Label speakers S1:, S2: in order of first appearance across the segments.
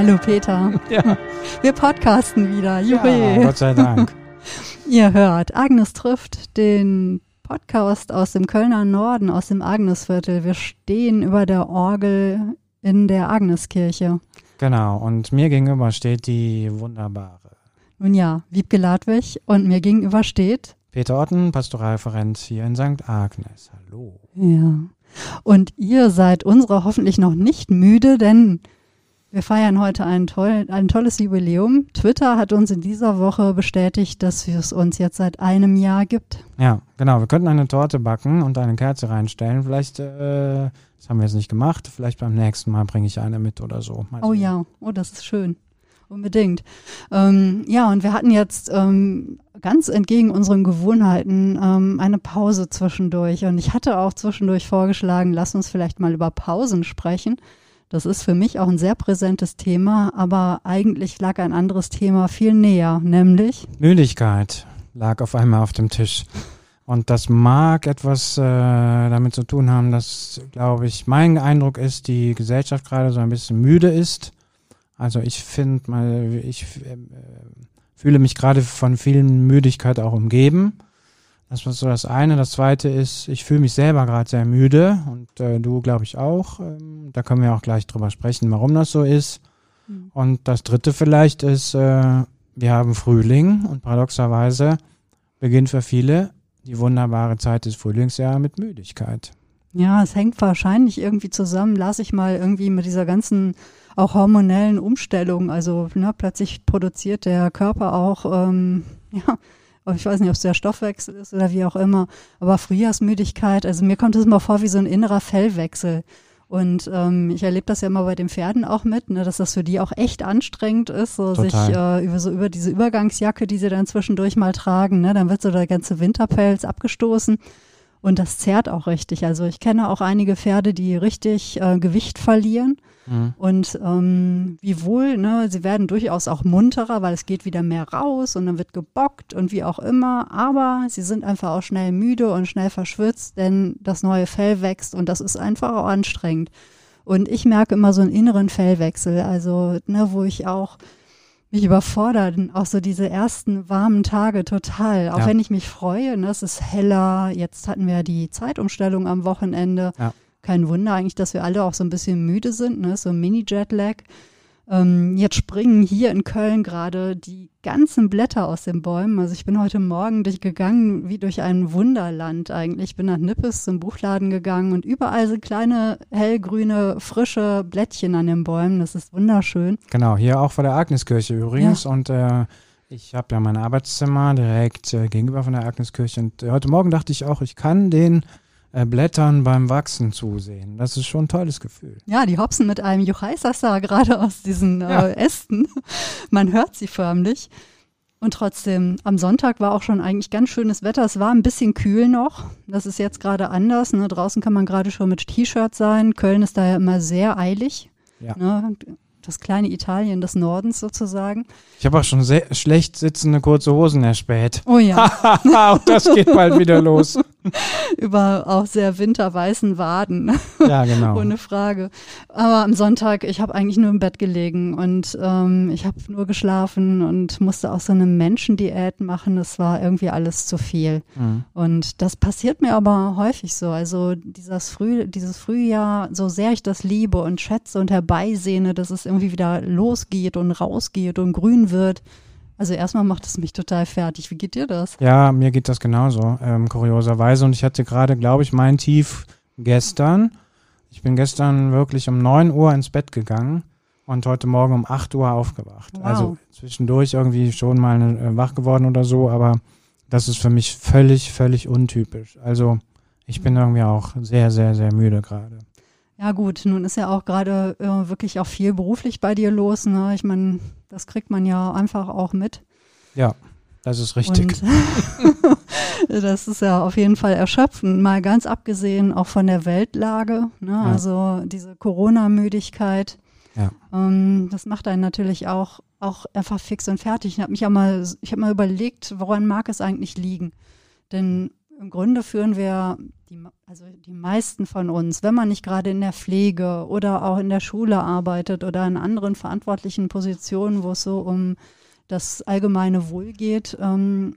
S1: Hallo
S2: Peter.
S1: Ja.
S2: Wir podcasten wieder. Juhu.
S1: Ja, Gott sei Dank.
S2: Ihr hört, Agnes trifft den Podcast aus dem Kölner Norden, aus dem Agnesviertel. Wir stehen über der Orgel in der Agneskirche.
S1: Genau, und mir gegenüber steht die wunderbare
S2: Nun ja, Wiebke Ladwig und mir gegenüber steht,
S1: Peter Otten, Pastoralreferent hier in St. Agnes. Hallo.
S2: ja. Und ihr seid unserer hoffentlich noch nicht müde, denn wir feiern heute ein, toll, ein tolles Jubiläum. Twitter hat uns in dieser Woche bestätigt, dass es uns jetzt seit einem Jahr gibt.
S1: Ja, genau, wir könnten eine Torte backen und eine Kerze reinstellen. Vielleicht, äh, das haben wir jetzt nicht gemacht, vielleicht beim nächsten Mal bringe ich eine mit oder so. Mal
S2: Oh
S1: sehen.
S2: ja, oh, das ist schön. Unbedingt. Ähm, ja, und wir hatten jetzt ähm, ganz entgegen unseren Gewohnheiten ähm, eine Pause zwischendurch. Und ich hatte auch zwischendurch vorgeschlagen, lass uns vielleicht mal über Pausen sprechen. Das ist für mich auch ein sehr präsentes Thema, aber eigentlich lag ein anderes Thema viel näher, nämlich
S1: Müdigkeit lag auf einmal auf dem Tisch. Und das mag etwas äh, damit zu tun haben, dass, glaube ich, mein Eindruck ist, die Gesellschaft gerade so ein bisschen müde ist. Also ich finde mal, ich äh, fühle mich gerade von vielen Müdigkeit auch umgeben. Das war so das eine. Das zweite ist, ich fühle mich selber gerade sehr müde und äh, du, glaube ich, auch. Ähm, da können wir auch gleich drüber sprechen, warum das so ist.
S2: Mhm.
S1: Und das dritte vielleicht ist, äh, wir haben Frühling und paradoxerweise beginnt für viele die wunderbare Zeit des Frühlingsjahres mit Müdigkeit.
S2: Ja, es hängt wahrscheinlich irgendwie zusammen, las ich mal irgendwie mit dieser ganzen auch hormonellen Umstellung. Also ne, plötzlich produziert der Körper auch, ähm, ja, ich weiß nicht, ob es der Stoffwechsel ist oder wie auch immer, aber Frühjahrsmüdigkeit, also mir kommt es immer vor wie so ein innerer Fellwechsel. Und ähm, ich erlebe das ja immer bei den Pferden auch mit, ne, dass das für die auch echt anstrengend ist, so
S1: Total.
S2: sich äh, über so über diese Übergangsjacke, die sie dann zwischendurch mal tragen, ne, dann wird so der ganze Winterpelz abgestoßen. Und das zerrt auch richtig. Also ich kenne auch einige Pferde, die richtig äh, Gewicht verlieren.
S1: Mhm.
S2: Und ähm, wiewohl, ne, sie werden durchaus auch munterer, weil es geht wieder mehr raus und dann wird gebockt und wie auch immer. Aber sie sind einfach auch schnell müde und schnell verschwitzt, denn das neue Fell wächst und das ist einfach auch anstrengend. Und ich merke immer so einen inneren Fellwechsel, also ne, wo ich auch mich überfordert, auch so diese ersten warmen Tage total. Auch
S1: Ja.
S2: wenn ich mich freue, ne, es ist heller. Jetzt hatten wir die Zeitumstellung am Wochenende.
S1: Ja.
S2: Kein Wunder eigentlich, dass wir alle auch so ein bisschen müde sind, ne, so ein Mini-Jetlag. Ähm, jetzt springen hier in Köln gerade die ganzen Blätter aus den Bäumen. Also ich bin heute Morgen durchgegangen wie durch ein Wunderland eigentlich. Ich bin nach Nippes zum Buchladen gegangen und überall sind kleine hellgrüne, frische Blättchen an den Bäumen. Das ist wunderschön.
S1: Genau, hier auch vor der Agneskirche übrigens. Und äh, ich habe ja mein Arbeitszimmer direkt äh, gegenüber von der Agneskirche. Und äh, heute Morgen dachte ich auch, ich kann den Blättern beim Wachsen zusehen. Das ist schon ein tolles Gefühl.
S2: Ja, die hopsen mit einem Juchaisasa gerade aus diesen
S1: Ja.
S2: äh, Ästen. Man hört sie förmlich. Und trotzdem, am Sonntag war auch schon eigentlich ganz schönes Wetter. Es war ein bisschen kühl noch. Das ist jetzt gerade anders. Ne? Draußen kann man gerade schon mit T-Shirt sein. Köln ist da ja immer sehr eilig.
S1: Ja.
S2: Ne? Das kleine Italien des Nordens sozusagen.
S1: Ich habe auch schon sehr schlecht sitzende kurze Hosen erspäht.
S2: Oh ja,
S1: auch das geht bald wieder los.
S2: über auch sehr winterweißen Waden.
S1: Ja, genau.
S2: Ohne Frage. Aber am Sonntag, ich habe eigentlich nur im Bett gelegen und ähm, ich habe nur geschlafen und musste auch so eine Menschendiät machen. Das war irgendwie alles zu viel.
S1: Mhm.
S2: Und das passiert mir aber häufig so. Also dieses, Früh, dieses Frühjahr, so sehr ich das liebe und schätze und herbeisehne, dass es irgendwie wieder losgeht und rausgeht und grün wird. Also erstmal macht es mich total fertig. Wie geht dir das?
S1: Ja, mir geht das genauso, ähm, kurioserweise. Und ich hatte gerade, glaube ich, mein Tief gestern. Ich bin gestern wirklich um 9 Uhr ins Bett gegangen und heute Morgen um 8 Uhr aufgewacht.
S2: Wow.
S1: Also zwischendurch irgendwie schon mal äh, wach geworden oder so, aber das ist für mich völlig, völlig untypisch. Also ich bin irgendwie auch sehr, sehr, sehr müde gerade.
S2: Ja gut, nun ist ja auch gerade äh, wirklich auch viel beruflich bei dir los. Ne? Ich meine, das kriegt man ja einfach auch mit.
S1: Ja, das ist richtig.
S2: Das ist ja auf jeden Fall erschöpfend, mal ganz abgesehen auch von der Weltlage. Ne?
S1: Ja.
S2: Also diese Corona-Müdigkeit,
S1: Ja.
S2: ähm, das macht einen natürlich auch, auch einfach fix und fertig. Ich habe mich ja mal, ich habe mal überlegt, woran mag es eigentlich liegen? Denn im Grunde führen wir, die, also die meisten von uns, wenn man nicht gerade in der Pflege oder auch in der Schule arbeitet oder in anderen verantwortlichen Positionen, wo es so um das allgemeine Wohl geht, ähm,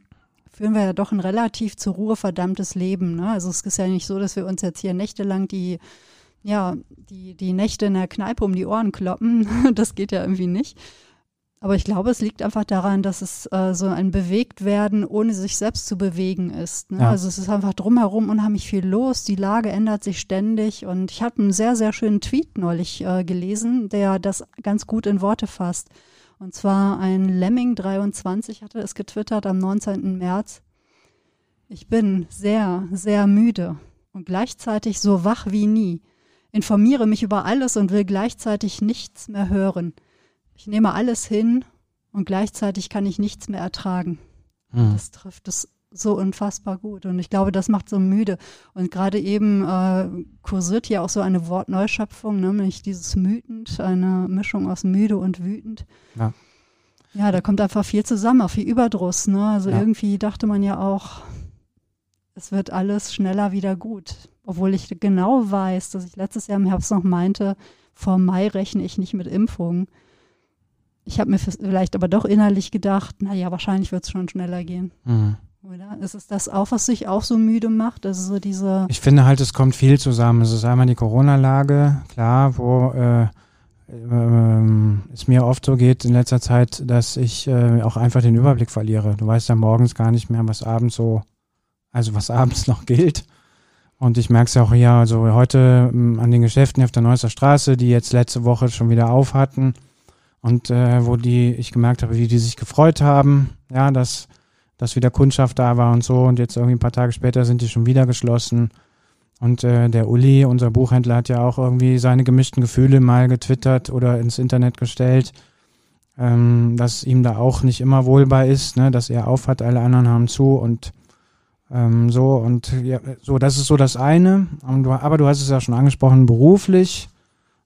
S2: führen wir ja doch ein relativ zur Ruhe verdammtes Leben. Ne? Also es ist ja nicht so, dass wir uns jetzt hier nächtelang die, ja, die, die Nächte in der Kneipe um die Ohren kloppen. das geht ja irgendwie nicht. Aber ich glaube, es liegt einfach daran, dass es äh, so ein Bewegtwerden, ohne sich selbst zu bewegen ist. Ne? Ja. Also es ist einfach drumherum unheimlich viel los. Die Lage ändert sich ständig. Und ich habe einen sehr, sehr schönen Tweet neulich äh, gelesen, der das ganz gut in Worte fasst. Und zwar ein Lemming23 hatte es getwittert am 19. März. Ich bin sehr, sehr müde und gleichzeitig so wach wie nie. Informiere mich über alles und will gleichzeitig nichts mehr hören. Ich nehme alles hin und gleichzeitig kann ich nichts mehr ertragen. Mhm. Das trifft es so unfassbar gut. Und ich glaube, das macht so müde. Und gerade eben äh, kursiert hier auch so eine Wortneuschöpfung, ne, nämlich dieses mütend, eine Mischung aus müde und wütend. Ja. Ja, da kommt einfach viel zusammen, auch viel Überdruss. Ne? Also ja. irgendwie dachte man ja auch, es wird alles schneller wieder gut. Obwohl ich genau weiß, dass ich letztes Jahr im Herbst noch meinte, vor Mai rechne ich nicht mit Impfungen. Ich habe mir vielleicht aber doch innerlich gedacht, naja, wahrscheinlich wird es schon schneller gehen. Mhm. Oder? Ist es das auch, was sich auch so müde macht? Also so diese
S1: ich finde halt, es kommt viel zusammen. Es ist einmal die Corona-Lage, klar, wo äh, äh, es mir oft so geht in letzter Zeit, dass ich äh, auch einfach den Überblick verliere. Du weißt ja morgens gar nicht mehr, was abends so, also was abends noch gilt. Und ich merke es ja auch hier, also heute ähm, an den Geschäften auf der Neusser Straße, die jetzt letzte Woche schon wieder auf hatten und äh, wo die, ich gemerkt habe, wie die sich gefreut haben, ja, dass dass wieder Kundschaft da war und so. Und jetzt irgendwie ein paar Tage später sind die schon wieder geschlossen. Und äh, der Uli, unser Buchhändler, hat ja auch irgendwie seine gemischten Gefühle mal getwittert oder ins Internet gestellt, ähm, dass ihm da auch nicht immer wohlbar ist, ne, dass er aufhat, alle anderen haben zu und ähm, so. Und ja, so, das ist so das eine. Du, aber du hast es ja schon angesprochen, beruflich.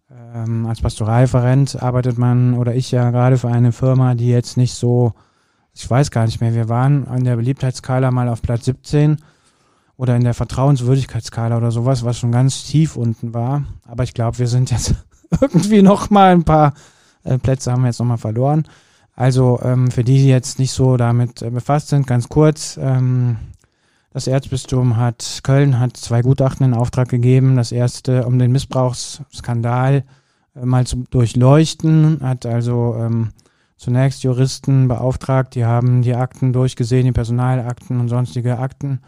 S1: Ähm, als Pastoralreferent arbeitet man oder ich ja gerade für eine Firma, die jetzt nicht so ich weiß gar nicht mehr, wir waren an der Beliebtheitsskala mal auf Platz 17 oder in der Vertrauenswürdigkeitsskala oder sowas, was schon ganz tief unten war. Aber ich glaube, wir sind jetzt irgendwie noch mal ein paar äh, Plätze haben wir jetzt noch mal verloren. Also ähm, für die, die jetzt nicht so damit äh, befasst sind, ganz kurz. Ähm, das Erzbistum hat, Köln hat zwei Gutachten in Auftrag gegeben. Das erste um den Missbrauchsskandal äh, mal zu durchleuchten, hat also ähm, zunächst Juristen beauftragt, die haben die Akten durchgesehen, die Personalakten und sonstige Akten.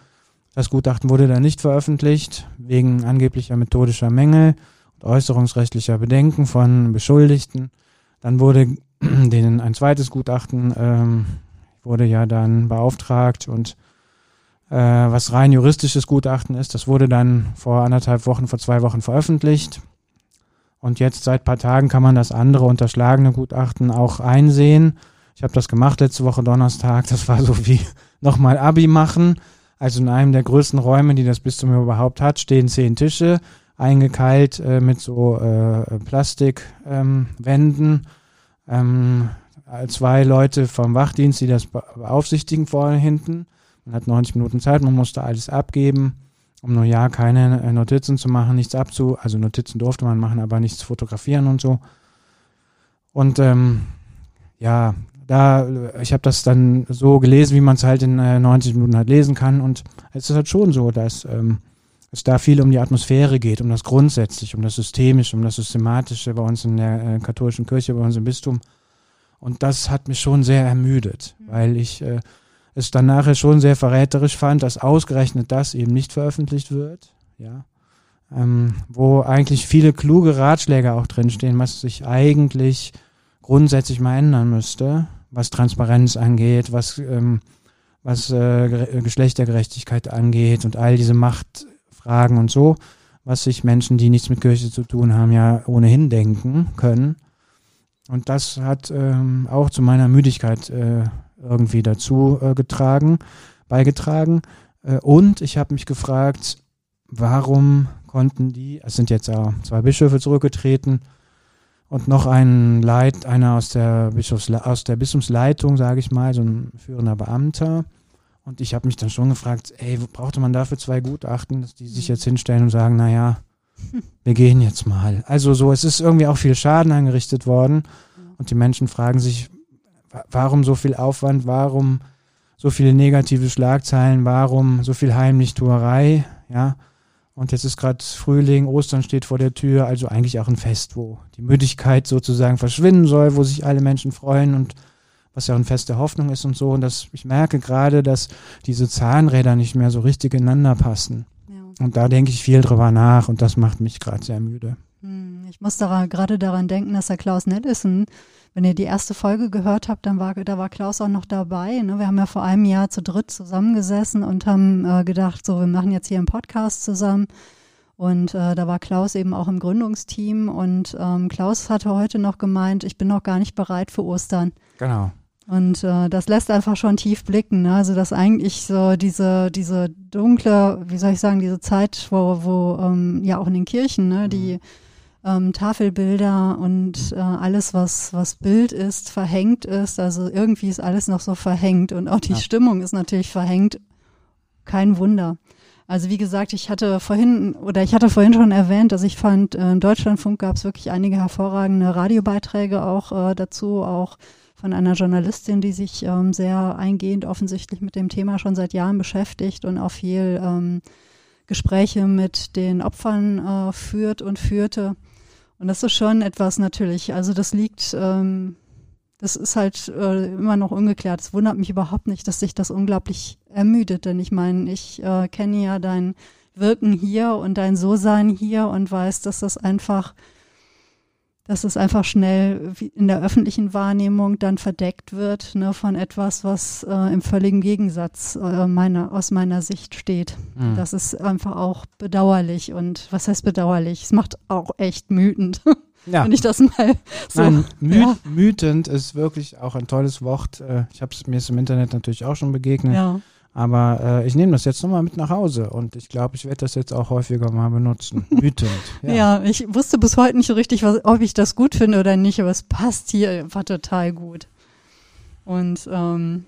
S1: Das Gutachten wurde dann nicht veröffentlicht, wegen angeblicher methodischer Mängel und äußerungsrechtlicher Bedenken von Beschuldigten. Dann wurde denen ein zweites Gutachten ähm, wurde ja dann beauftragt und was rein juristisches Gutachten ist, das wurde dann vor anderthalb Wochen, vor zwei Wochen veröffentlicht. Und jetzt seit paar Tagen kann man das andere unterschlagene Gutachten auch einsehen. Ich habe das gemacht letzte Woche Donnerstag. Das war so wie nochmal Abi machen. Also in einem der größten Räume, die das Bistum überhaupt hat, stehen zehn Tische, eingekeilt äh, mit so äh, Plastikwänden. Ähm, ähm, zwei Leute vom Wachdienst, die das beaufsichtigen vorne hinten. Man hat 90 Minuten Zeit, man musste alles abgeben um nur ja keine äh, Notizen zu machen, nichts abzu, also Notizen durfte man machen, aber nichts fotografieren und so. Und ähm, ja, da, ich habe das dann so gelesen, wie man es halt in äh, 90 Minuten halt lesen kann. Und es ist halt schon so, dass ähm, es da viel um die Atmosphäre geht, um das Grundsätzliche, um das Systemische, um das Systematische bei uns in der äh, katholischen Kirche, bei uns im Bistum. Und das hat mich schon sehr ermüdet, mhm. weil ich äh, es dann nachher schon sehr verräterisch fand, dass ausgerechnet das eben nicht veröffentlicht wird, ja, ähm, wo eigentlich viele kluge Ratschläge auch drinstehen, was sich eigentlich grundsätzlich mal ändern müsste, was Transparenz angeht, was, ähm, was äh, Geschlechtergerechtigkeit angeht und all diese Machtfragen und so, was sich Menschen, die nichts mit Kirche zu tun haben, ja ohnehin denken können. Und das hat ähm, auch zu meiner Müdigkeit äh, irgendwie dazu äh, getragen, beigetragen. Äh, und ich habe mich gefragt, warum konnten die, es sind jetzt ja zwei Bischöfe zurückgetreten und noch ein Leit, einer aus der Bischofs, aus der Bistumsleitung, sage ich mal, so ein führender Beamter. Und ich habe mich dann schon gefragt, ey, brauchte man dafür zwei Gutachten, dass die sich jetzt hinstellen und sagen, naja, wir gehen jetzt mal. Also so, es ist irgendwie auch viel Schaden angerichtet worden. Und die Menschen fragen sich, warum so viel Aufwand, warum so viele negative Schlagzeilen, warum so viel Heimlichtuerei, ja. Und jetzt ist gerade Frühling, Ostern steht vor der Tür, also eigentlich auch ein Fest, wo die Müdigkeit sozusagen verschwinden soll, wo sich alle Menschen freuen und was ja auch ein Fest der Hoffnung ist und so. Und das, ich merke gerade, dass diese Zahnräder nicht mehr so richtig ineinander passen. Ja. Und da denke ich viel drüber nach und das macht mich gerade sehr müde.
S2: Hm, ich muss gerade daran denken, dass der Klaus Nettissen wenn ihr die erste Folge gehört habt, dann war, da war Klaus auch noch dabei. Ne? Wir haben ja vor einem Jahr zu dritt zusammengesessen und haben äh, gedacht, so, wir machen jetzt hier einen Podcast zusammen. Und äh, da war Klaus eben auch im Gründungsteam und ähm, Klaus hatte heute noch gemeint, ich bin noch gar nicht bereit für Ostern.
S1: Genau.
S2: Und äh, das lässt einfach schon tief blicken. Ne? Also dass eigentlich so diese diese dunkle, wie soll ich sagen, diese Zeit, wo wo ähm, ja auch in den Kirchen, ne, die mhm ähm, Tafelbilder und äh, alles, was, was Bild ist, verhängt ist. Also irgendwie ist alles noch so verhängt und auch die ja. Stimmung ist natürlich verhängt. Kein Wunder. Also wie gesagt, ich hatte vorhin oder ich hatte vorhin schon erwähnt, dass ich fand, äh, im Deutschlandfunk gab es wirklich einige hervorragende Radiobeiträge auch äh, dazu, auch von einer Journalistin, die sich ähm, sehr eingehend offensichtlich mit dem Thema schon seit Jahren beschäftigt und auch viel ähm, Gespräche mit den Opfern äh, führt und führte. Und das ist schon etwas natürlich. Also das liegt, ähm, das ist halt äh, immer noch ungeklärt. Es wundert mich überhaupt nicht, dass sich das unglaublich ermüdet. Denn ich meine, ich äh, kenne ja dein Wirken hier und dein So-Sein hier und weiß, dass das einfach dass es einfach schnell in der öffentlichen Wahrnehmung dann verdeckt wird ne, von etwas, was äh, im völligen Gegensatz äh, meiner, aus meiner Sicht steht. Mhm. Das ist einfach auch bedauerlich und was heißt bedauerlich? Es macht auch echt mütend. Ja. Wenn ich das mal so.
S1: Nein, mü ja. mütend ist wirklich auch ein tolles Wort. Äh, ich habe es mir im Internet natürlich auch schon begegnet. Ja. Aber äh, ich nehme das jetzt nochmal mit nach Hause und ich glaube, ich werde das jetzt auch häufiger mal benutzen. Wütend.
S2: Ja. ja. ich wusste bis heute nicht so richtig, was, ob ich das gut finde oder nicht, aber es passt hier einfach total gut. Und ähm,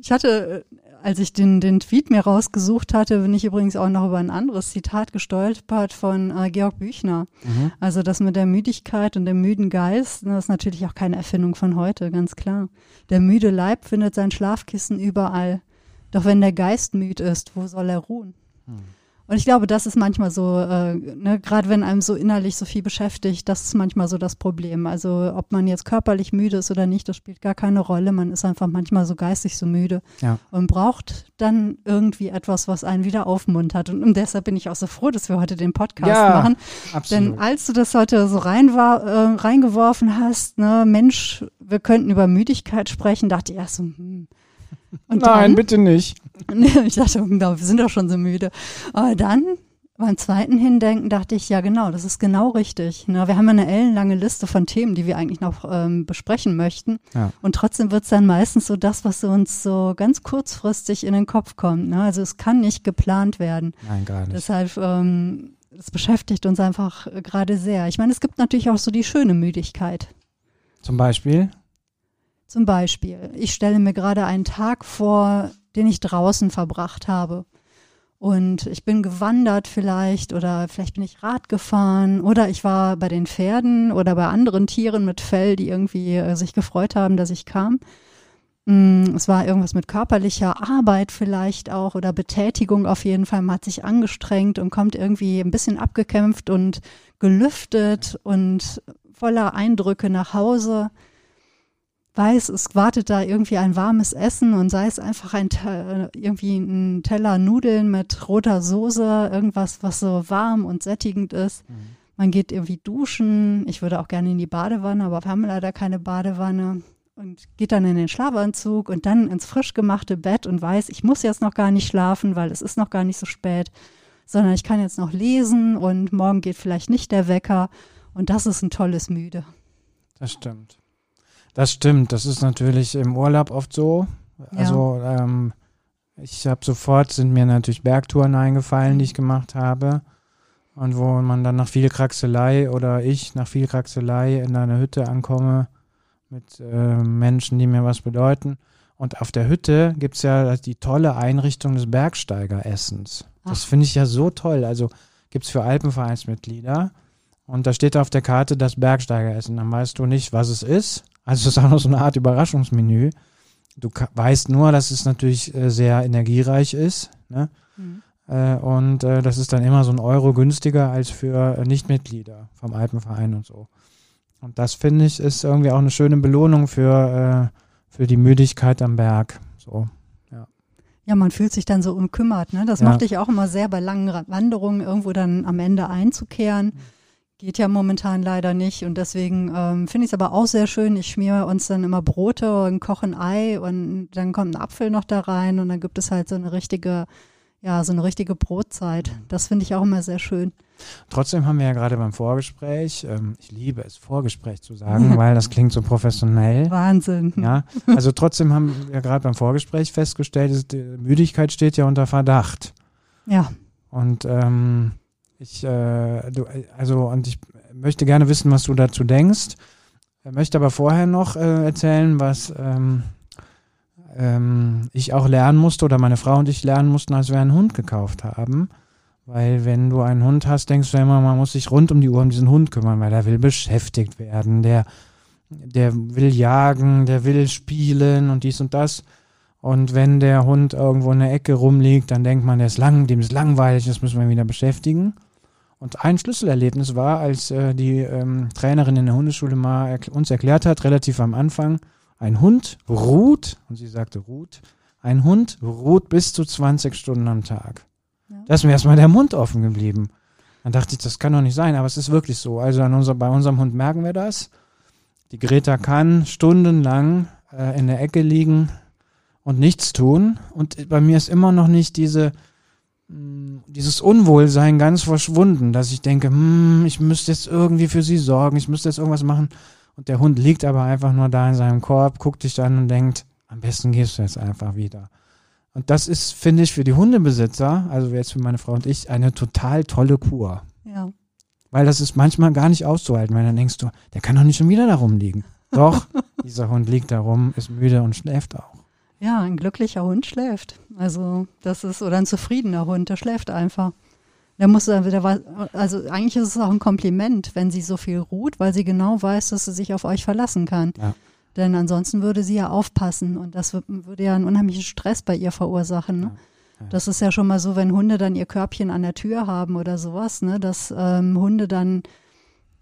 S2: ich hatte, als ich den, den Tweet mir rausgesucht hatte, bin ich übrigens auch noch über ein anderes Zitat gestolpert von äh, Georg Büchner. Mhm. Also das mit der Müdigkeit und dem müden Geist, das ist natürlich auch keine Erfindung von heute, ganz klar. Der müde Leib findet sein Schlafkissen überall. Doch wenn der Geist müd ist, wo soll er ruhen? Hm. Und ich glaube, das ist manchmal so, äh, ne, gerade wenn einem so innerlich so viel beschäftigt, das ist manchmal so das Problem. Also ob man jetzt körperlich müde ist oder nicht, das spielt gar keine Rolle. Man ist einfach manchmal so geistig so müde ja. und braucht dann irgendwie etwas, was einen wieder aufmuntert. Und, und, deshalb bin ich auch so froh, dass wir heute den Podcast ja, machen. Absolut. Denn als du das heute so rein war, äh, reingeworfen hast, ne, Mensch, wir könnten über Müdigkeit sprechen, dachte ich erst so, hm,
S1: und Nein, dann, bitte nicht.
S2: ich dachte, wir sind doch schon so müde. Aber dann beim zweiten Hindenken dachte ich, ja genau, das ist genau richtig. Na, wir haben eine ellenlange Liste von Themen, die wir eigentlich noch ähm, besprechen möchten. Ja. Und trotzdem wird es dann meistens so das, was uns so ganz kurzfristig in den Kopf kommt. Ne? Also es kann nicht geplant werden.
S1: Nein, gar nicht.
S2: Deshalb, ähm, es beschäftigt uns einfach gerade sehr. Ich meine, es gibt natürlich auch so die schöne Müdigkeit.
S1: Zum Beispiel?
S2: Zum Beispiel, ich stelle mir gerade einen Tag vor, den ich draußen verbracht habe. Und ich bin gewandert vielleicht oder vielleicht bin ich Rad gefahren oder ich war bei den Pferden oder bei anderen Tieren mit Fell, die irgendwie äh, sich gefreut haben, dass ich kam. Mm, es war irgendwas mit körperlicher Arbeit vielleicht auch oder Betätigung auf jeden Fall. Man hat sich angestrengt und kommt irgendwie ein bisschen abgekämpft und gelüftet und voller Eindrücke nach Hause weiß, es wartet da irgendwie ein warmes Essen und sei es einfach ein irgendwie ein Teller Nudeln mit roter Soße, irgendwas, was so warm und sättigend ist. Mhm. Man geht irgendwie duschen. Ich würde auch gerne in die Badewanne, aber wir haben leider keine Badewanne. Und geht dann in den Schlafanzug und dann ins frisch gemachte Bett und weiß, ich muss jetzt noch gar nicht schlafen, weil es ist noch gar nicht so spät, sondern ich kann jetzt noch lesen und morgen geht vielleicht nicht der Wecker. Und das ist ein tolles Müde.
S1: Das stimmt. Das stimmt, das ist natürlich im Urlaub oft so. Ja. Also ähm, ich habe sofort, sind mir natürlich Bergtouren eingefallen, die ich gemacht habe. Und wo man dann nach viel Kraxelei oder ich nach viel Kraxelei in einer Hütte ankomme mit äh, Menschen, die mir was bedeuten. Und auf der Hütte gibt's ja die tolle Einrichtung des Bergsteigeressens. Das finde ich ja so toll. Also gibt's für Alpenvereinsmitglieder. Und da steht auf der Karte das Bergsteigeressen. Dann weißt du nicht, was es ist. Also es ist auch noch so eine Art Überraschungsmenü. Du weißt nur, dass es natürlich äh, sehr energiereich ist. Ne?
S2: Mhm.
S1: Äh, und äh, das ist dann immer so ein Euro günstiger als für äh, Nichtmitglieder vom Alpenverein und so. Und das finde ich ist irgendwie auch eine schöne Belohnung für, äh, für die Müdigkeit am Berg. So.
S2: Ja, man fühlt sich dann so umkümmert. Ne? Das
S1: Ja.
S2: mochte ich auch immer sehr bei langen Wanderungen, irgendwo dann am Ende einzukehren. Geht ja momentan leider nicht. Und deswegen ähm, finde ich es aber auch sehr schön. Ich schmiere uns dann immer Brote und koche ein Ei und dann kommt ein Apfel noch da rein und dann gibt es halt so eine richtige, ja, so eine richtige Brotzeit. Das finde ich auch immer sehr schön.
S1: Trotzdem haben wir ja gerade beim Vorgespräch, ähm, ich liebe es, Vorgespräch zu sagen, weil das klingt so professionell.
S2: Wahnsinn.
S1: Ja, also trotzdem haben wir gerade beim Vorgespräch festgestellt, Müdigkeit steht ja unter Verdacht.
S2: Ja.
S1: Und ähm, ich, äh, du, also und ich möchte gerne wissen, was du dazu denkst. Ich möchte aber vorher noch äh, erzählen, was ähm, ähm, ich auch lernen musste oder meine Frau und ich lernen mussten, als wir einen Hund gekauft haben. Weil wenn du einen Hund hast, denkst du immer, man muss sich rund um die Uhr um diesen Hund kümmern, weil der will beschäftigt werden, der, der will jagen, der will spielen und dies und das. Und wenn der Hund irgendwo in der Ecke rumliegt, dann denkt man, der ist lang, dem ist langweilig, das müssen wir wieder beschäftigen. Und ein Schlüsselerlebnis war, als äh, die ähm, Trainerin in der Hundeschule mal erkl uns erklärt hat, relativ am Anfang, ein Hund ruht, und sie sagte ruht, ein Hund ruht bis zu 20 Stunden am Tag.
S2: Ja.
S1: Da ist mir erstmal der Mund offen geblieben. Dann dachte ich, das kann doch nicht sein, aber es ist wirklich so. Also unser, bei unserem Hund merken wir das. Die Greta kann stundenlang äh, in der Ecke liegen und nichts tun. Und bei mir ist immer noch nicht diese, dieses Unwohlsein ganz verschwunden, dass ich denke, hm, ich müsste jetzt irgendwie für sie sorgen, ich müsste jetzt irgendwas machen. Und der Hund liegt aber einfach nur da in seinem Korb, guckt dich an und denkt, am besten gehst du jetzt einfach wieder. Und das ist, finde ich, für die Hundebesitzer, also jetzt für meine Frau und ich, eine total tolle Kur.
S2: Ja.
S1: Weil das ist manchmal gar nicht auszuhalten, weil dann denkst du, der kann doch nicht schon wieder da rumliegen. Doch, dieser Hund liegt da rum, ist müde und schläft auch.
S2: Ja, ein glücklicher Hund schläft. Also das ist, oder ein zufriedener Hund, der schläft einfach. Der muss dann wieder, also eigentlich ist es auch ein Kompliment, wenn sie so viel ruht, weil sie genau weiß, dass sie sich auf euch verlassen kann.
S1: Ja.
S2: Denn ansonsten würde sie ja aufpassen und das wür- würde ja einen unheimlichen Stress bei ihr verursachen. Ne?
S1: Ja.
S2: Das ist ja schon mal so, wenn Hunde dann ihr Körbchen an der Tür haben oder sowas, ne, dass ähm, Hunde dann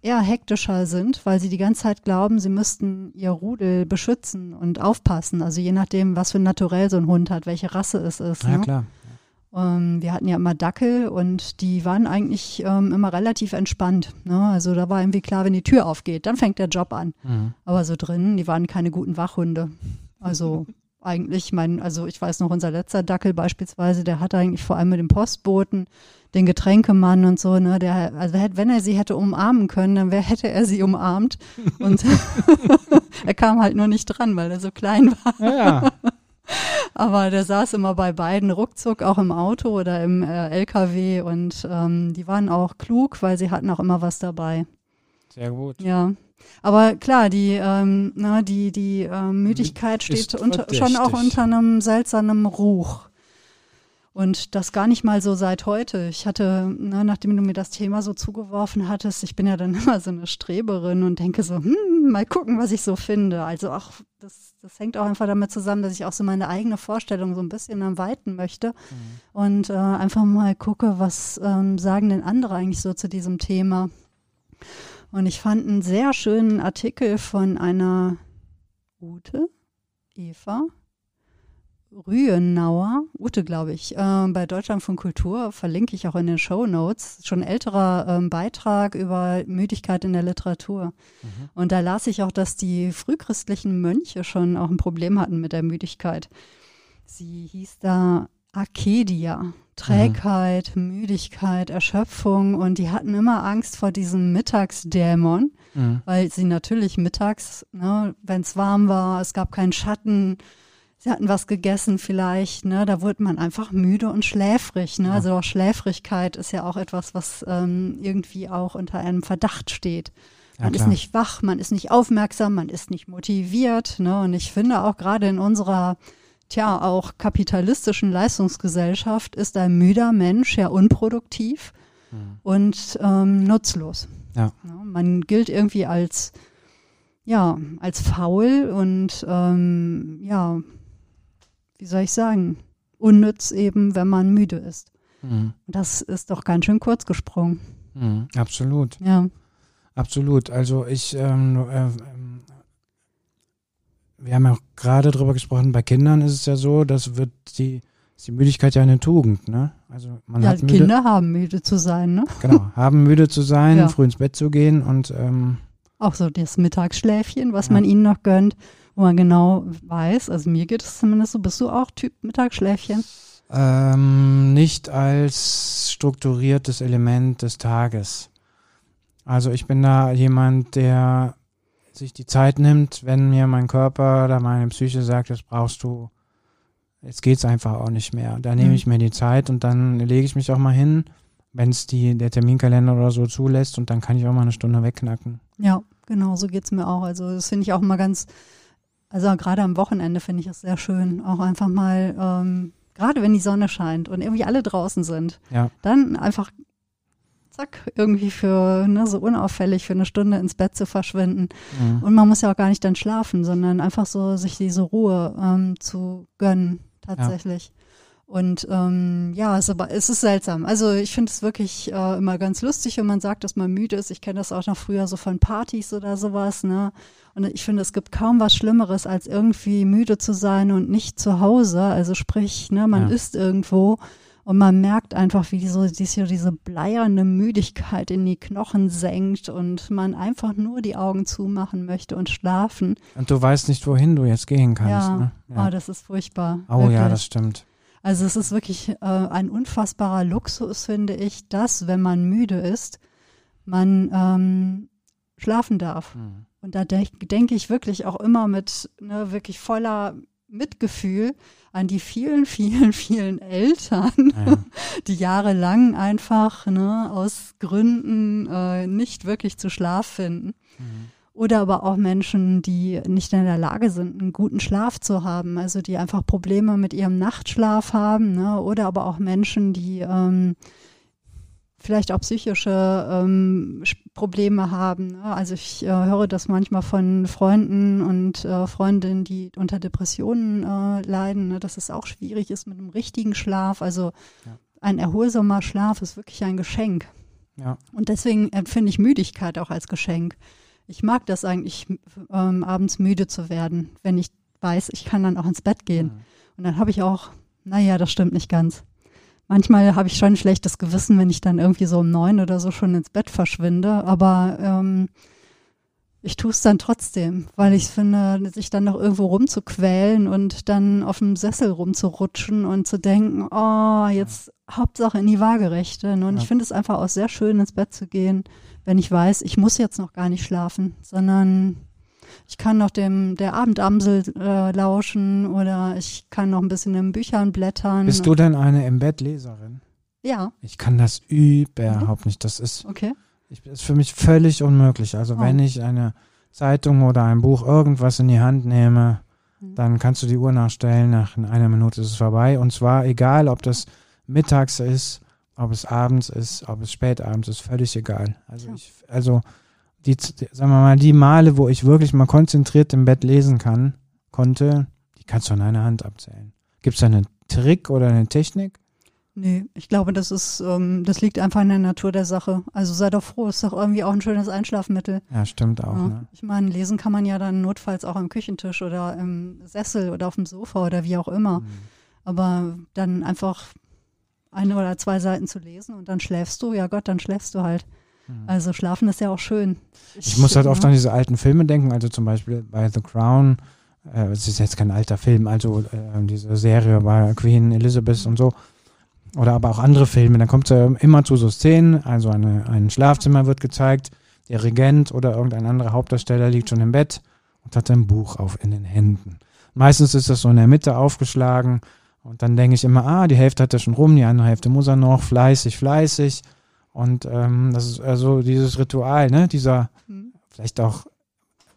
S2: eher hektischer sind, weil sie die ganze Zeit glauben, sie müssten ihr Rudel beschützen und aufpassen. Also je nachdem, was für ein Naturell so ein Hund hat, welche Rasse es ist.
S1: Ja,
S2: ne?
S1: klar.
S2: Ähm, wir hatten ja immer Dackel und die waren eigentlich ähm, immer relativ entspannt. Ne? Also da war irgendwie klar, wenn die Tür aufgeht, dann fängt der Job an.
S1: Mhm.
S2: Aber so drinnen, die waren keine guten Wachhunde. Also eigentlich, mein, also ich weiß noch, unser letzter Dackel beispielsweise, der hatte eigentlich vor allem mit dem Postboten, den Getränkemann und so, ne, der, also hätte, wenn er sie hätte umarmen können, dann wär, hätte er sie umarmt. Und er kam halt nur nicht dran, weil er so klein war.
S1: Ja.
S2: Aber der saß immer bei beiden ruckzuck, auch im Auto oder im äh, LKW und ähm, die waren auch klug, weil sie hatten auch immer was dabei.
S1: Sehr gut.
S2: Ja. Aber klar, die, ähm, na, die, die ähm, Müdigkeit steht unter, schon auch unter einem seltsamen Ruch. Und das gar nicht mal so seit heute. Ich hatte, ne, nachdem du mir das Thema so zugeworfen hattest, ich bin ja dann immer so eine Streberin und denke so, hm, mal gucken, was ich so finde. Also auch, das, das hängt auch einfach damit zusammen, dass ich auch so meine eigene Vorstellung so ein bisschen erweitern möchte und äh, einfach mal gucke, was ähm, sagen denn andere eigentlich so zu diesem Thema. Und ich fand einen sehr schönen Artikel von einer Ute, Eva, Rühenauer, Ute, glaube ich, äh, bei Deutschland von Kultur, verlinke ich auch in den Show Notes, schon älterer ähm, Beitrag über Müdigkeit in der Literatur.
S1: Mhm.
S2: Und da las ich auch, dass die frühchristlichen Mönche schon auch ein Problem hatten mit der Müdigkeit. Sie hieß da Akedia. Trägheit, Müdigkeit, Erschöpfung und die hatten immer Angst vor diesem Mittagsdämon,
S1: Mhm.
S2: weil sie natürlich mittags, ne, wenn es warm war, es gab keinen Schatten, sie hatten was gegessen vielleicht, ne, da wurde man einfach müde und schläfrig. Ne?
S1: Ja.
S2: Also auch Schläfrigkeit ist ja auch etwas, was ähm, irgendwie auch unter einem Verdacht steht. Man ist nicht wach, man ist nicht aufmerksam, man ist nicht motiviert. Ne? Und ich finde auch gerade in unserer, tja, auch kapitalistischen Leistungsgesellschaft ist ein müder Mensch ja unproduktiv mhm. und ähm, nutzlos.
S1: Ja.
S2: ja. Man gilt irgendwie als, ja, als faul und ähm, ja, wie soll ich sagen, unnütz eben, wenn man müde ist. Mhm. Das ist doch ganz schön kurz gesprungen.
S1: Mhm, absolut.
S2: Ja.
S1: Absolut. Also ich, ähm, äh, wir haben ja auch gerade drüber gesprochen, bei Kindern ist es ja so, dass wird die, ist die Müdigkeit ja eine Tugend, ne? Also man
S2: ja,
S1: hat
S2: müde, Kinder haben müde zu sein, ne?
S1: Genau, haben müde zu sein, ja. früh ins Bett zu gehen und ähm,
S2: auch so das Mittagsschläfchen, was ja. man ihnen noch gönnt, wo man genau weiß, also mir geht es zumindest so, bist du auch Typ Mittagsschläfchen?
S1: Ähm, nicht als strukturiertes Element des Tages. Also ich bin da jemand, der sich die Zeit nimmt, wenn mir mein Körper oder meine Psyche sagt, das brauchst du, jetzt geht's einfach auch nicht mehr. Da nehme mhm. ich mir die Zeit und dann lege ich mich auch mal hin, wenn es der Terminkalender oder so zulässt und dann kann ich auch mal eine Stunde wegknacken.
S2: Ja, genau, so geht's mir auch. Also das finde ich auch mal ganz, also gerade am Wochenende finde ich es sehr schön, auch einfach mal, ähm, gerade wenn die Sonne scheint und irgendwie alle draußen sind,
S1: ja.
S2: dann einfach zack, irgendwie für ne, so unauffällig für eine Stunde ins Bett zu verschwinden. Mhm. Und man muss ja auch gar nicht dann schlafen, sondern einfach so sich diese Ruhe ähm, zu gönnen, tatsächlich. Und ähm, ja, es ist, aber, es ist seltsam. Also ich finde es wirklich äh, immer ganz lustig, wenn man sagt, dass man müde ist. Ich kenne das auch noch früher so von Partys oder sowas. Ne? Und ich finde, es gibt kaum was Schlimmeres, als irgendwie müde zu sein und nicht zu Hause. Also sprich, ne, man ja. ist irgendwo und man merkt einfach, wie so, diese, diese bleierne Müdigkeit in die Knochen senkt und man einfach nur die Augen zumachen möchte und schlafen.
S1: Und du weißt nicht, wohin du jetzt gehen kannst.
S2: Ja,
S1: ne?
S2: ja. Oh, das ist furchtbar.
S1: Oh wirklich. ja, das stimmt.
S2: Also es ist wirklich äh, ein unfassbarer Luxus, finde ich, dass, wenn man müde ist, man ähm, schlafen darf. Mhm. Und da denke denk ich wirklich auch immer mit ne, wirklich voller Mitgefühl an die vielen, vielen, vielen Eltern, ja. die jahrelang einfach ne, aus Gründen äh, nicht wirklich zu Schlaf finden. Mhm. Oder aber auch Menschen, die nicht in der Lage sind, einen guten Schlaf zu haben, also die einfach Probleme mit ihrem Nachtschlaf haben. Ne? Oder aber auch Menschen, die ähm, vielleicht auch psychische ähm, Probleme haben. Ne? Also ich äh, höre das manchmal von Freunden und äh, Freundinnen, die unter Depressionen äh, leiden, ne? dass es auch schwierig ist mit einem richtigen Schlaf. Also ja. ein erholsamer Schlaf ist wirklich ein Geschenk.
S1: Ja.
S2: Und deswegen empfinde ich Müdigkeit auch als Geschenk. Ich mag das eigentlich, ähm, abends müde zu werden, wenn ich weiß, ich kann dann auch ins Bett gehen. Mhm. Und dann habe ich auch, naja, das stimmt nicht ganz manchmal habe ich schon ein schlechtes Gewissen, wenn ich dann irgendwie so um neun oder so schon ins Bett verschwinde. Aber ähm, ich tue es dann trotzdem, weil ich finde, sich dann noch irgendwo rumzuquälen und dann auf dem Sessel rumzurutschen und zu denken, oh, jetzt Hauptsache in die Waagerechte. Und ja. ich finde es einfach auch sehr schön, ins Bett zu gehen, wenn ich weiß, ich muss jetzt noch gar nicht schlafen, sondern ich kann noch dem der Abendamsel äh, lauschen oder ich kann noch ein bisschen in Büchern blättern.
S1: Bist du denn eine im Bett Leserin?
S2: Ja.
S1: Ich kann das überhaupt mhm. nicht. Das ist,
S2: okay.
S1: Ich, ist für mich völlig unmöglich. Also oh. wenn ich eine Zeitung oder ein Buch irgendwas in die Hand nehme, mhm. dann kannst du die Uhr nachstellen. Nach einer Minute ist es vorbei. Und zwar egal, ob das mittags ist, ob es abends ist, ob es spätabends ist, völlig egal. Also ja. ich, also die, sagen wir mal, die Male, wo ich wirklich mal konzentriert im Bett lesen kann, konnte, die kannst du an einer Hand abzählen. Gibt es da einen Trick oder eine Technik?
S2: Nee, ich glaube, das ist, ähm, das liegt einfach in der Natur der Sache. Also sei doch froh, ist doch irgendwie auch ein schönes Einschlafmittel.
S1: Ja, stimmt auch. Ja. Ne?
S2: Ich meine, lesen kann man ja dann notfalls auch am Küchentisch oder im Sessel oder auf dem Sofa oder wie auch immer. Mhm. Aber dann einfach eine oder zwei Seiten zu lesen und dann schläfst du, ja Gott, dann schläfst du halt. Mhm. Also schlafen ist ja auch schön.
S1: Ich, ich muss halt oft an diese alten Filme denken, also zum Beispiel bei The Crown, äh, es ist jetzt kein alter Film, also äh, diese Serie bei Queen Elizabeth und so. Oder aber auch andere Filme, da kommt es ja immer zu so Szenen, also eine, ein Schlafzimmer wird gezeigt, der Regent oder irgendein anderer Hauptdarsteller liegt schon im Bett und hat ein Buch auf in den Händen. Meistens ist das so in der Mitte aufgeschlagen und dann denke ich immer, ah, die Hälfte hat er schon rum, die andere Hälfte muss er noch, fleißig, fleißig. Und ähm, das ist also dieses Ritual, ne, dieser mhm. vielleicht auch,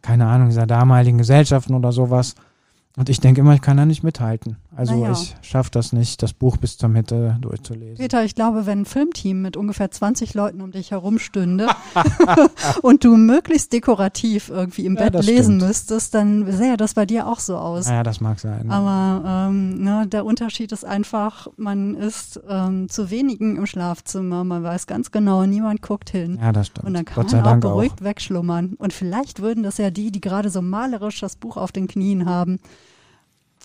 S1: keine Ahnung, dieser damaligen Gesellschaften oder sowas. Und ich denke immer, ich kann da nicht mithalten. Also
S2: Naja.
S1: ich schaffe das nicht, das Buch bis zur Mitte durchzulesen.
S2: Peter, ich glaube, wenn ein Filmteam mit ungefähr 20 Leuten um dich herum stünde und du möglichst dekorativ irgendwie im
S1: Ja,
S2: Bett lesen
S1: stimmt.
S2: müsstest, dann sähe das bei dir auch so aus.
S1: Naja, das mag sein.
S2: Aber ähm, ne, der Unterschied ist einfach, man ist ähm, zu wenigen im Schlafzimmer, man weiß ganz genau, niemand guckt hin.
S1: ja, das stimmt.
S2: Und dann kann
S1: Gott
S2: man auch
S1: Dank
S2: beruhigt wegschlummern. Und vielleicht würden das ja die, die gerade so malerisch das Buch auf den Knien haben.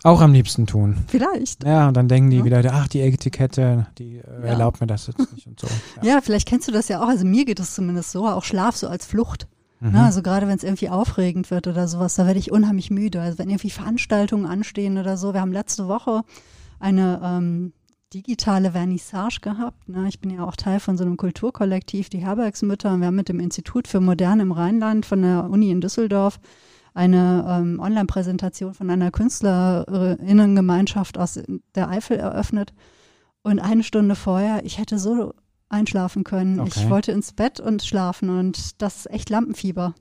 S1: Auch. Am liebsten tun.
S2: Vielleicht.
S1: Ja, und dann denken die
S2: Ja.
S1: wieder, ach, die Etikette, die äh,
S2: Ja.
S1: erlaubt mir das jetzt nicht und so.
S2: Ja. vielleicht kennst du das ja auch. Also mir geht es zumindest so, auch Schlaf so als Flucht.
S1: Mhm.
S2: Ne, also gerade wenn es irgendwie aufregend wird oder sowas, da werde ich unheimlich müde. Also wenn irgendwie Veranstaltungen anstehen oder so. Wir haben letzte Woche eine ähm, digitale Vernissage gehabt. Ne? Ich bin ja auch Teil von so einem Kulturkollektiv, die Herbergsmütter. Und wir haben mit dem Institut für Moderne im Rheinland von der Uni in Düsseldorf eine ähm, Online-Präsentation von einer Künstlerinnengemeinschaft aus der Eifel eröffnet. Und eine Stunde vorher, ich hätte so einschlafen können.
S1: Okay.
S2: Ich wollte ins Bett und schlafen und das ist echt Lampenfieber.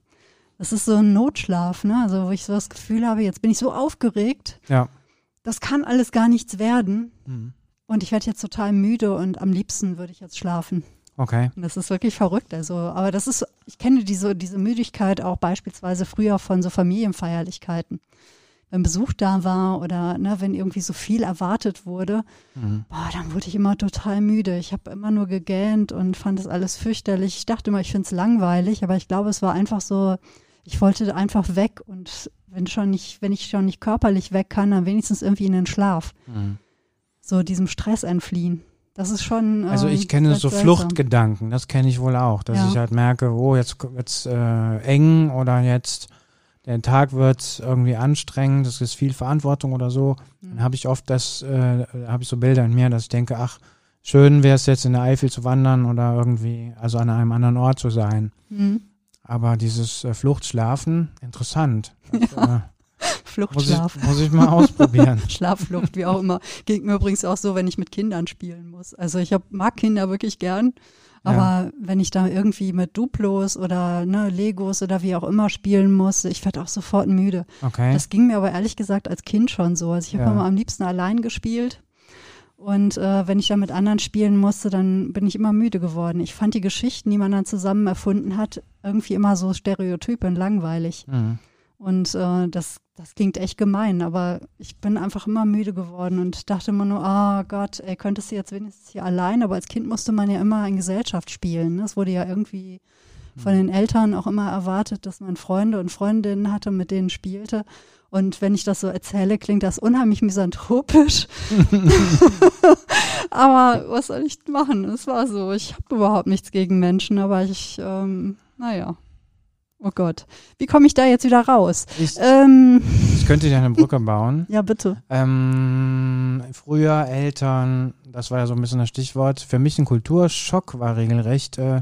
S2: Das ist so ein Notschlaf, ne? Also wo ich so das Gefühl habe, jetzt bin ich so aufgeregt,
S1: Ja.
S2: das kann alles gar nichts werden.
S1: Mhm.
S2: Und ich werde jetzt total müde und am liebsten würde ich jetzt schlafen.
S1: Okay.
S2: Und das ist wirklich verrückt. Also, aber das ist, ich kenne diese, diese Müdigkeit auch beispielsweise früher von so Familienfeierlichkeiten. Wenn Besuch da war oder ne, wenn irgendwie so viel erwartet wurde,
S1: Mhm.
S2: boah, dann wurde ich immer total müde. Ich habe immer nur gegähnt und fand das alles fürchterlich. Ich dachte immer, ich finde es langweilig, aber ich glaube, es war einfach so, ich wollte einfach weg und wenn schon nicht, wenn ich schon nicht körperlich weg kann, dann wenigstens irgendwie in den Schlaf.
S1: Mhm.
S2: So diesem Stress entfliehen. Das ist schon.
S1: Also
S2: ähm,
S1: ich kenne
S2: ganz
S1: so
S2: seltsam.
S1: Fluchtgedanken, das kenne ich wohl auch, dass
S2: Ja.
S1: ich halt merke, oh, jetzt wird's äh, eng oder jetzt der Tag wird irgendwie anstrengend, es ist viel Verantwortung oder so.
S2: Mhm.
S1: Dann habe ich oft das, äh, habe ich so Bilder in mir, dass ich denke, ach, schön wäre es jetzt in der Eifel zu wandern oder irgendwie, also an einem anderen Ort zu sein.
S2: Mhm.
S1: Aber dieses äh, Fluchtschlafen, interessant. Das, muss,
S2: Fluchtschlaf.
S1: ich, muss ich mal ausprobieren.
S2: Schlafflucht, wie auch immer. Geht mir übrigens auch so, wenn ich mit Kindern spielen muss. Also ich hab, mag Kinder wirklich gern, aber wenn ich da irgendwie mit Duplos oder ne, Legos oder wie auch immer spielen muss, ich werde auch sofort müde.
S1: Okay.
S2: Das ging mir aber ehrlich gesagt als Kind schon so. Also ich habe
S1: Ja.
S2: immer am liebsten allein gespielt. Und äh, wenn ich da mit anderen spielen musste, dann bin ich immer müde geworden. Ich fand die Geschichten, die man dann zusammen erfunden hat, irgendwie immer so stereotyp und langweilig.
S1: Mhm.
S2: Und äh, das, das klingt echt gemein, aber ich bin einfach immer müde geworden und dachte immer nur, ah Gott, ey, könntest du jetzt wenigstens hier allein, aber als Kind musste man ja immer in Gesellschaft spielen. Ne? Es wurde ja irgendwie von den Eltern auch immer erwartet, dass man Freunde und Freundinnen hatte, mit denen spielte. Und wenn ich das so erzähle, klingt das unheimlich misanthropisch. aber was soll ich machen? Es war so. Ich habe überhaupt nichts gegen Menschen, aber ich, ähm, naja. Oh Gott. Wie komme ich da jetzt wieder raus?
S1: Ich,
S2: Ähm,
S1: ich könnte dir eine Brücke bauen.
S2: ja, bitte.
S1: Ähm, früher Eltern, das war ja so ein bisschen das Stichwort. Für mich ein Kulturschock war regelrecht, äh,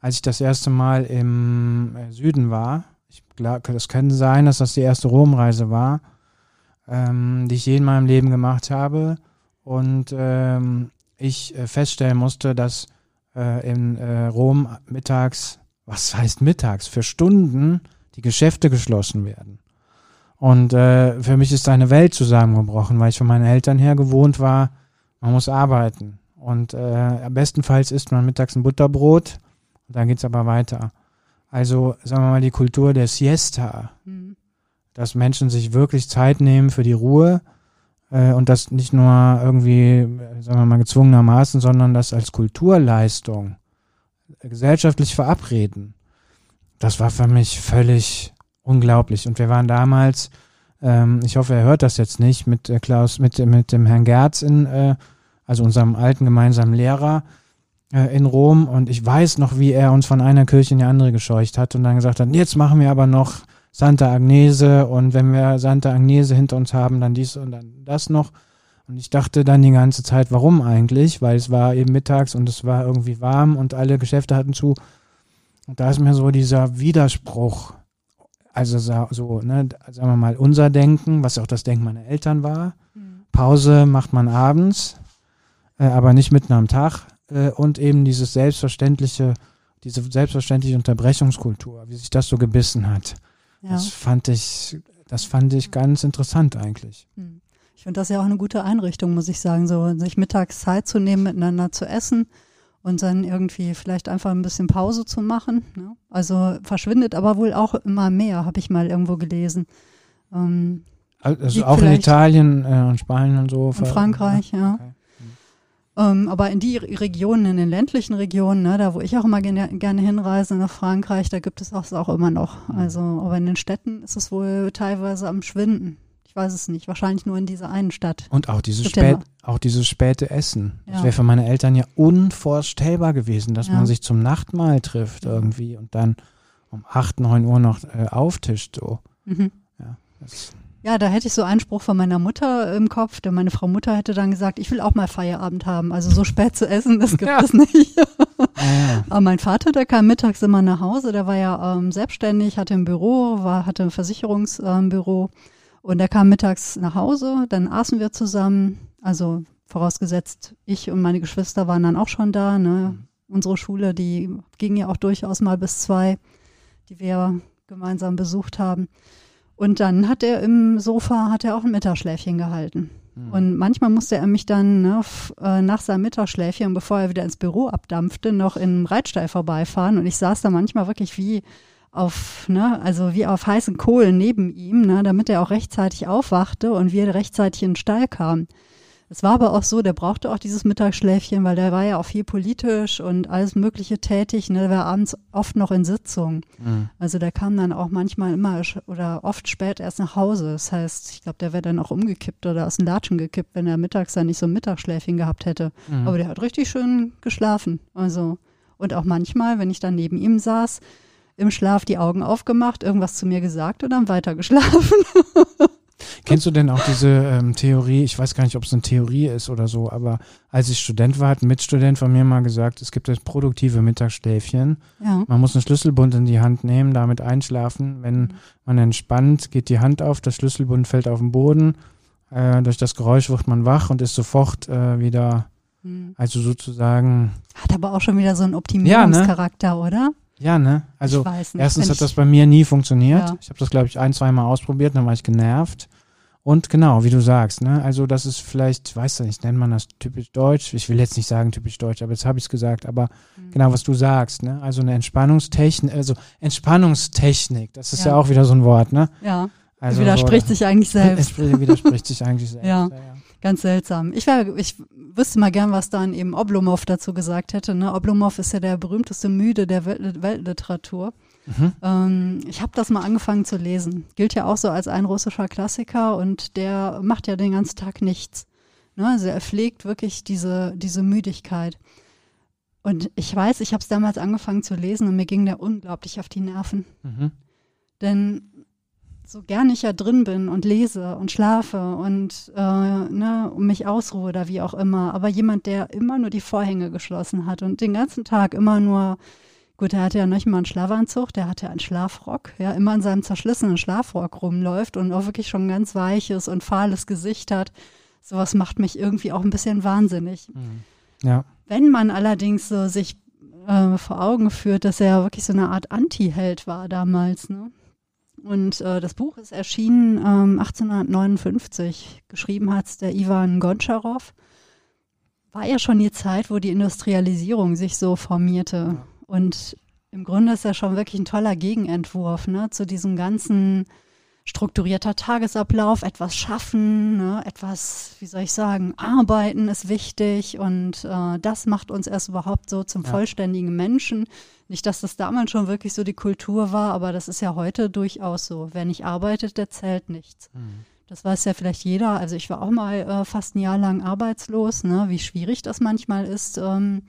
S1: als ich das erste Mal im äh, Süden war. Ich glaube, das könnte sein, dass das die erste Romreise war, ähm, die ich je in meinem Leben gemacht habe. Und ähm, ich äh, feststellen musste, dass äh, in äh, Rom mittags, was heißt mittags, für Stunden die Geschäfte geschlossen werden. Und äh, für mich ist eine Welt zusammengebrochen, weil ich von meinen Eltern her gewohnt war, man muss arbeiten. Und äh, bestenfalls isst man mittags ein Butterbrot und dann geht's aber weiter. Also sagen wir mal die Kultur der Siesta,
S2: Hm.
S1: dass Menschen sich wirklich Zeit nehmen für die Ruhe äh, und das nicht nur irgendwie, sagen wir mal, gezwungenermaßen, sondern das als Kulturleistung gesellschaftlich verabreden. Das war für mich völlig unglaublich. Und wir waren damals, ähm, ich hoffe, er hört das jetzt nicht, mit äh, Klaus, mit, mit dem Herrn Gerz in, äh, also unserem alten gemeinsamen Lehrer äh, in Rom. Und ich weiß noch, wie er uns von einer Kirche in die andere gescheucht hat und dann gesagt hat, jetzt machen wir aber noch Santa Agnese und wenn wir Santa Agnese hinter uns haben, dann dies und dann das noch. Und ich dachte dann die ganze Zeit, warum eigentlich? Weil es war eben mittags und es war irgendwie warm und alle Geschäfte hatten zu. Und da ist mir so dieser Widerspruch, also so, ne, sagen wir mal, unser Denken, was auch das Denken meiner Eltern war.
S2: Hm.
S1: Pause macht man abends, äh, aber nicht mitten am Tag. Äh, und eben dieses selbstverständliche diese selbstverständliche Unterbrechungskultur, wie sich das so gebissen hat.
S2: Ja.
S1: Das fand ich, das fand ich ganz interessant eigentlich.
S2: Hm. Ich finde das ja auch eine gute Einrichtung, muss ich sagen, so sich mittags Zeit zu nehmen, miteinander zu essen und dann irgendwie vielleicht einfach ein bisschen Pause zu machen. Ne? Also verschwindet aber wohl auch immer mehr, habe ich mal irgendwo gelesen. Ähm,
S1: Also auch in Italien äh, und Spanien und so.
S2: in Frankreich, ja.
S1: Okay.
S2: Ähm, aber in die Regionen, in den ländlichen Regionen, ne, da wo ich auch immer gerne, gerne hinreise nach Frankreich, da gibt es das auch immer noch.
S1: Mhm.
S2: Also, aber in den Städten ist es wohl teilweise am Schwinden. Ich weiß es nicht. Wahrscheinlich nur in dieser einen Stadt.
S1: Und auch dieses, spät, auch dieses späte Essen. Das
S2: Ja.
S1: wäre für meine Eltern ja unvorstellbar gewesen, dass
S2: Ja.
S1: man sich zum Nachtmahl trifft irgendwie und dann um 8, 9 Uhr noch äh, auftischt. So.
S2: Mhm.
S1: Das,
S2: Ja, da hätte ich so einen Spruch von meiner Mutter im Kopf. Denn meine Frau Mutter hätte dann gesagt, ich will auch mal Feierabend haben. Also so spät zu essen, das gibt
S1: Ja.
S2: es nicht. Aber mein Vater, der kam mittags immer nach Hause, der war ja ähm, selbstständig, hatte ein Büro, war, hatte ein Versicherungsbüro ähm. Und der kam mittags nach Hause, dann aßen wir zusammen, also vorausgesetzt, ich und meine Geschwister waren dann auch schon da. Ne? Unsere Schule, die ging ja auch durchaus mal bis zwei, die wir gemeinsam besucht haben. Und dann hat er im Sofa, hat er auch ein Mittagsschläfchen gehalten.
S1: hm.
S2: Und manchmal musste er mich dann ne, äh, nach seinem Mittagsschläfchen, bevor er wieder ins Büro abdampfte, noch im Reitstall vorbeifahren. Und ich saß da manchmal wirklich wie auf, ne, also wie auf heißen Kohlen neben ihm, ne, damit er auch rechtzeitig aufwachte und wir rechtzeitig in den Stall kamen. Es war aber auch so, der brauchte auch dieses Mittagsschläfchen, weil der war ja auch viel politisch und alles Mögliche tätig. Ne, der war abends oft noch in Sitzungen.
S1: Hm.
S2: Also der kam dann auch manchmal immer oder oft spät erst nach Hause. Das heißt, ich glaube, der wäre dann auch umgekippt oder aus den Latschen gekippt, wenn er mittags dann nicht so ein Mittagsschläfchen gehabt hätte.
S1: Mhm.
S2: Aber der hat richtig schön geschlafen. Also und auch manchmal, wenn ich dann neben ihm saß, im Schlaf die Augen aufgemacht, irgendwas zu mir gesagt und dann weiter geschlafen.
S1: Kennst du denn auch diese ähm, Theorie, ich weiß gar nicht, ob es eine Theorie ist oder so, aber als ich Student war, hat ein Mitstudent von mir mal gesagt, es gibt das produktive Mittagsschläfchen.
S2: Ja.
S1: Man muss einen Schlüsselbund in die Hand nehmen, damit einschlafen.
S2: Mhm.
S1: Wenn man entspannt, geht die Hand auf, das Schlüsselbund fällt auf den Boden. Äh, durch das Geräusch wird man wach und ist sofort äh, wieder,
S2: Hm.
S1: also sozusagen,
S2: Hat aber auch schon wieder so einen Optimierungscharakter, oder?
S1: Ja, ne? Also erstens
S2: Wenn
S1: hat das bei mir nie funktioniert.
S2: Ja.
S1: Ich habe das, glaube ich, ein, zwei Mal ausprobiert, dann war ich genervt. Und genau, wie du sagst, ne? Also das ist vielleicht, weiß ich nicht, nennt man das typisch deutsch. Ich will jetzt nicht sagen typisch deutsch, aber jetzt habe ich es gesagt. Aber
S2: Mhm.
S1: genau, was du sagst, ne? Also eine Entspannungstechnik, also Entspannungstechnik, das ist ja,
S2: Ja.
S1: auch wieder so ein Wort, ne?
S2: Ja,
S1: Also
S2: widerspricht sich eigentlich selbst.
S1: Es widerspricht sich eigentlich selbst.
S2: Ja. Ganz seltsam. Ich, wär, ich wüsste mal gern, was dann eben Oblomov dazu gesagt hätte. Ne? Oblomov ist ja der berühmteste Müde der Welt Weltliteratur.
S1: Mhm.
S2: Ähm, ich habe das mal angefangen zu lesen. Gilt ja auch so als ein russischer Klassiker und der macht ja den ganzen Tag nichts. Ne? Also er pflegt wirklich diese, diese Müdigkeit. Und ich weiß, ich habe es damals angefangen zu lesen und mir ging der unglaublich auf die Nerven.
S1: Mhm.
S2: Denn so gern ich ja drin bin und lese und schlafe und äh, ne, um mich ausruhe oder wie auch immer, aber jemand, der immer nur die Vorhänge geschlossen hat und den ganzen Tag immer nur, gut, er hatte ja nicht mal einen Schlafanzug, der hatte einen Schlafrock, ja, immer in seinem zerschlissenen Schlafrock rumläuft und auch wirklich schon ein ganz weiches und fahles Gesicht hat. Sowas macht mich irgendwie auch ein bisschen wahnsinnig.
S1: Mhm. Ja.
S2: Wenn man allerdings so sich äh, vor Augen führt, dass er ja wirklich so eine Art Anti-Held war damals, ne? Und äh, das Buch ist erschienen ähm, 1859. Geschrieben hat es der Ivan Gontscharow. War ja schon die Zeit, wo die Industrialisierung sich so formierte. Und im Grunde ist er schon wirklich ein toller Gegenentwurf ne, zu diesem ganzen strukturierter Tagesablauf, etwas schaffen, ne, etwas, wie soll ich sagen, arbeiten ist wichtig und äh, das macht uns erst überhaupt so zum
S1: Ja.
S2: vollständigen Menschen. Nicht, dass das damals schon wirklich so die Kultur war, aber das ist ja heute durchaus so. Wer nicht arbeitet, der zählt nichts.
S1: Mhm.
S2: Das weiß ja vielleicht jeder. Also ich war auch mal äh, fast ein Jahr lang arbeitslos, ne? wie schwierig das manchmal ist, ähm,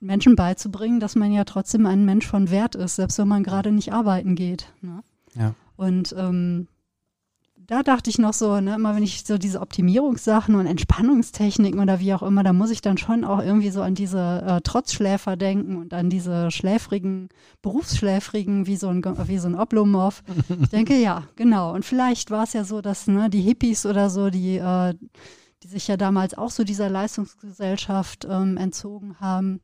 S2: Menschen beizubringen, dass man ja trotzdem ein Mensch von Wert ist, selbst wenn man gerade nicht arbeiten geht. Ne?
S1: Ja.
S2: Und ähm, da dachte ich noch so, ne, immer wenn ich so diese Optimierungssachen und Entspannungstechniken oder wie auch immer, da muss ich dann schon auch irgendwie so an diese äh, Trotzschläfer denken und an diese schläfrigen, Berufsschläfrigen, wie so ein, wie so ein Oblomov. Ich denke, ja, genau. Und vielleicht war es ja so, dass ne, die Hippies oder so, die, äh, die sich ja damals auch so dieser Leistungsgesellschaft ähm, entzogen haben,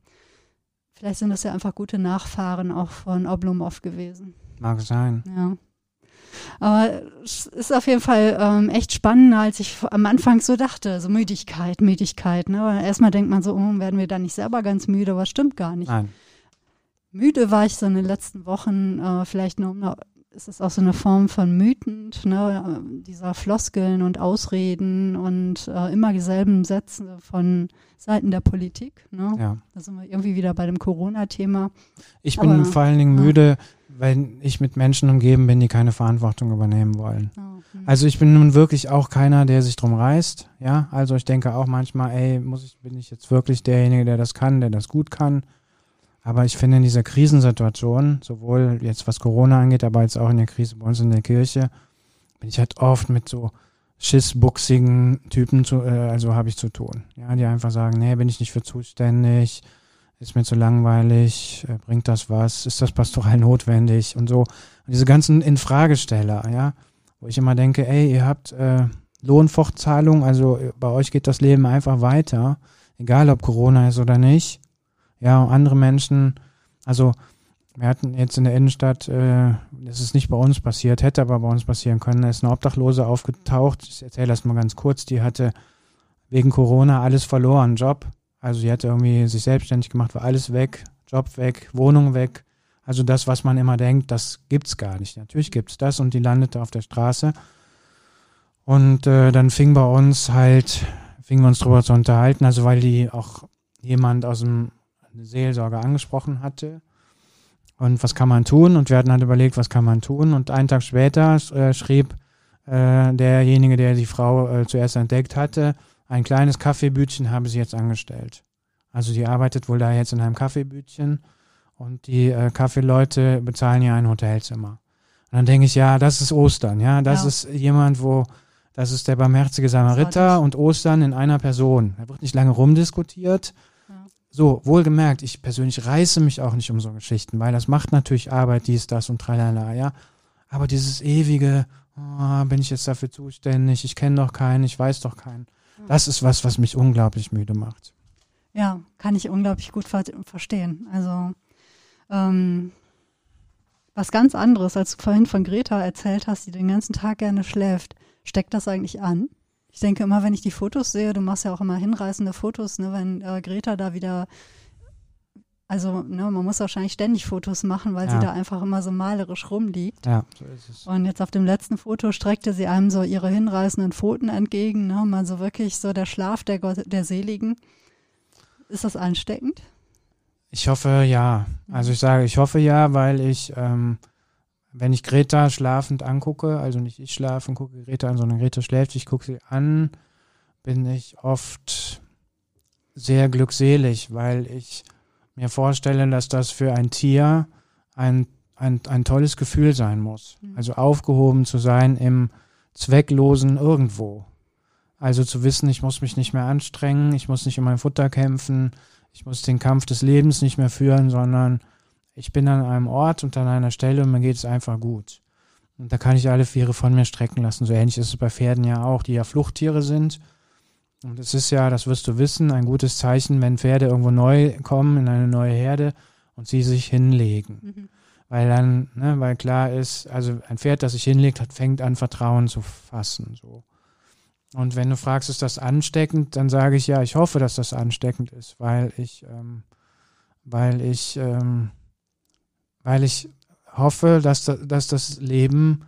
S2: Vielleicht sind das ja einfach gute Nachfahren auch von Oblomov gewesen.
S1: Mag sein.
S2: Ja. Aber es ist auf jeden Fall ähm, echt spannender, als ich am Anfang so dachte. So Müdigkeit, Müdigkeit. Ne? Aber erstmal denkt man so, oh, werden wir da nicht selber ganz müde, aber stimmt gar nicht.
S1: Nein.
S2: Müde war ich so in den letzten Wochen, äh, vielleicht nur um ist es auch so eine Form von mütend, ne, dieser Floskeln und Ausreden und äh, immer dieselben Sätze von Seiten der Politik. Ne?
S1: Ja.
S2: Da sind wir irgendwie wieder bei dem Corona-Thema.
S1: Ich bin
S2: Aber,
S1: vor allen Dingen
S2: ja.
S1: Wenn ich mit Menschen umgeben bin, die keine Verantwortung übernehmen wollen.
S2: Oh, hm.
S1: Also ich bin nun wirklich auch keiner, der sich drum reißt. Ja, also ich denke auch manchmal, ey, muss ich, bin ich jetzt wirklich derjenige, der das kann, der das gut kann? Aber ich finde in dieser Krisensituation, sowohl jetzt was Corona angeht, aber jetzt auch in der Krise bei uns in der Kirche, bin ich halt oft mit so schissbuchsigen Typen zu, äh, also habe ich zu tun. Ja, die einfach sagen, nee, bin ich nicht für zuständig, ist mir zu langweilig, äh, bringt das was, ist das pastoral notwendig? Und so. Und diese ganzen Infragesteller, ja, wo ich immer denke, ey, ihr habt äh, Lohnfortzahlung, also äh, bei euch geht das Leben einfach weiter, egal ob Corona ist oder nicht. Ja, andere Menschen, also wir hatten jetzt in der Innenstadt, äh, das ist nicht bei uns passiert, hätte aber bei uns passieren können, da ist eine Obdachlose aufgetaucht, ich erzähle das mal ganz kurz, die hatte wegen Corona alles verloren, Job, also sie hatte irgendwie sich selbstständig gemacht, war alles weg, Job weg, Wohnung weg, also das, was man immer denkt, das gibt's gar nicht. Natürlich gibt's das und die landete auf der Straße und äh, dann fing bei uns halt, fingen wir uns drüber zu unterhalten, also weil die auch jemand aus dem Seelsorger angesprochen hatte. Und was kann man tun? Und wir hatten halt überlegt, was kann man tun? Und einen Tag später äh, schrieb äh, derjenige, der die Frau äh, zuerst entdeckt hatte, ein kleines Kaffeebütchen habe sie jetzt angestellt. Also die arbeitet wohl da jetzt in einem Kaffeebütchen und die äh, Kaffeeleute bezahlen ihr ein Hotelzimmer. Und dann denke ich, ja, das ist Ostern, ja, das
S2: Ja.
S1: ist jemand, wo, das ist der barmherzige Samariter und Ostern in einer Person. Da wird nicht lange rumdiskutiert.
S2: Ja.
S1: So, wohlgemerkt, ich persönlich reiße mich auch nicht um so Geschichten, weil das macht natürlich Arbeit, dies, das und tralala, ja. Aber dieses ewige, oh, bin ich jetzt dafür zuständig, ich kenne doch keinen, ich weiß doch keinen, das ist was, was mich unglaublich müde macht.
S2: Ja, kann ich unglaublich gut ver verstehen. Also ähm, was ganz anderes, als du vorhin von Greta erzählt hast, die den ganzen Tag gerne schläft. Steckt das eigentlich an? Ich denke immer, wenn ich die Fotos sehe, du machst ja auch immer hinreißende Fotos, ne, wenn äh, Greta da wieder, also ne, man muss wahrscheinlich ständig Fotos machen, weil
S1: Ja.
S2: sie da einfach immer so malerisch rumliegt.
S1: Ja, so ist es.
S2: Und jetzt auf dem letzten Foto streckte sie einem so ihre hinreißenden Pfoten entgegen, ne? mal so wirklich so der Schlaf der, Gott, der Seligen. Ist das ansteckend?
S1: Ich hoffe ja. Also ich sage, ich hoffe ja, weil ich, ähm, wenn ich Greta schlafend angucke, also nicht ich schlafen gucke Greta an, sondern Greta schläft, ich gucke sie an, bin ich oft sehr glückselig, weil ich mir vorstelle, dass das für ein Tier ein, ein, ein tolles Gefühl sein muss.
S2: Mhm.
S1: Also aufgehoben zu sein im zwecklosen Irgendwo. Also zu wissen, ich muss mich nicht mehr anstrengen, ich muss nicht um mein Futter kämpfen, ich muss den Kampf des Lebens nicht mehr führen, sondern ich bin an einem Ort und an einer Stelle und mir geht es einfach gut. Und da kann ich alle Viere von mir strecken lassen. So ähnlich ist es bei Pferden ja auch, die ja Fluchttiere sind. Und es ist ja, das wirst du wissen, ein gutes Zeichen, wenn Pferde irgendwo neu kommen in eine neue Herde und sie sich hinlegen.
S2: Mhm.
S1: Weil dann, ne, weil klar ist, also ein Pferd, das sich hinlegt, hat, fängt an, Vertrauen zu fassen. So. Und wenn du fragst, ist das ansteckend, dann sage ich ja, ich hoffe, dass das ansteckend ist, weil ich, ähm, weil ich, ähm, weil ich hoffe, dass, da, dass das Leben,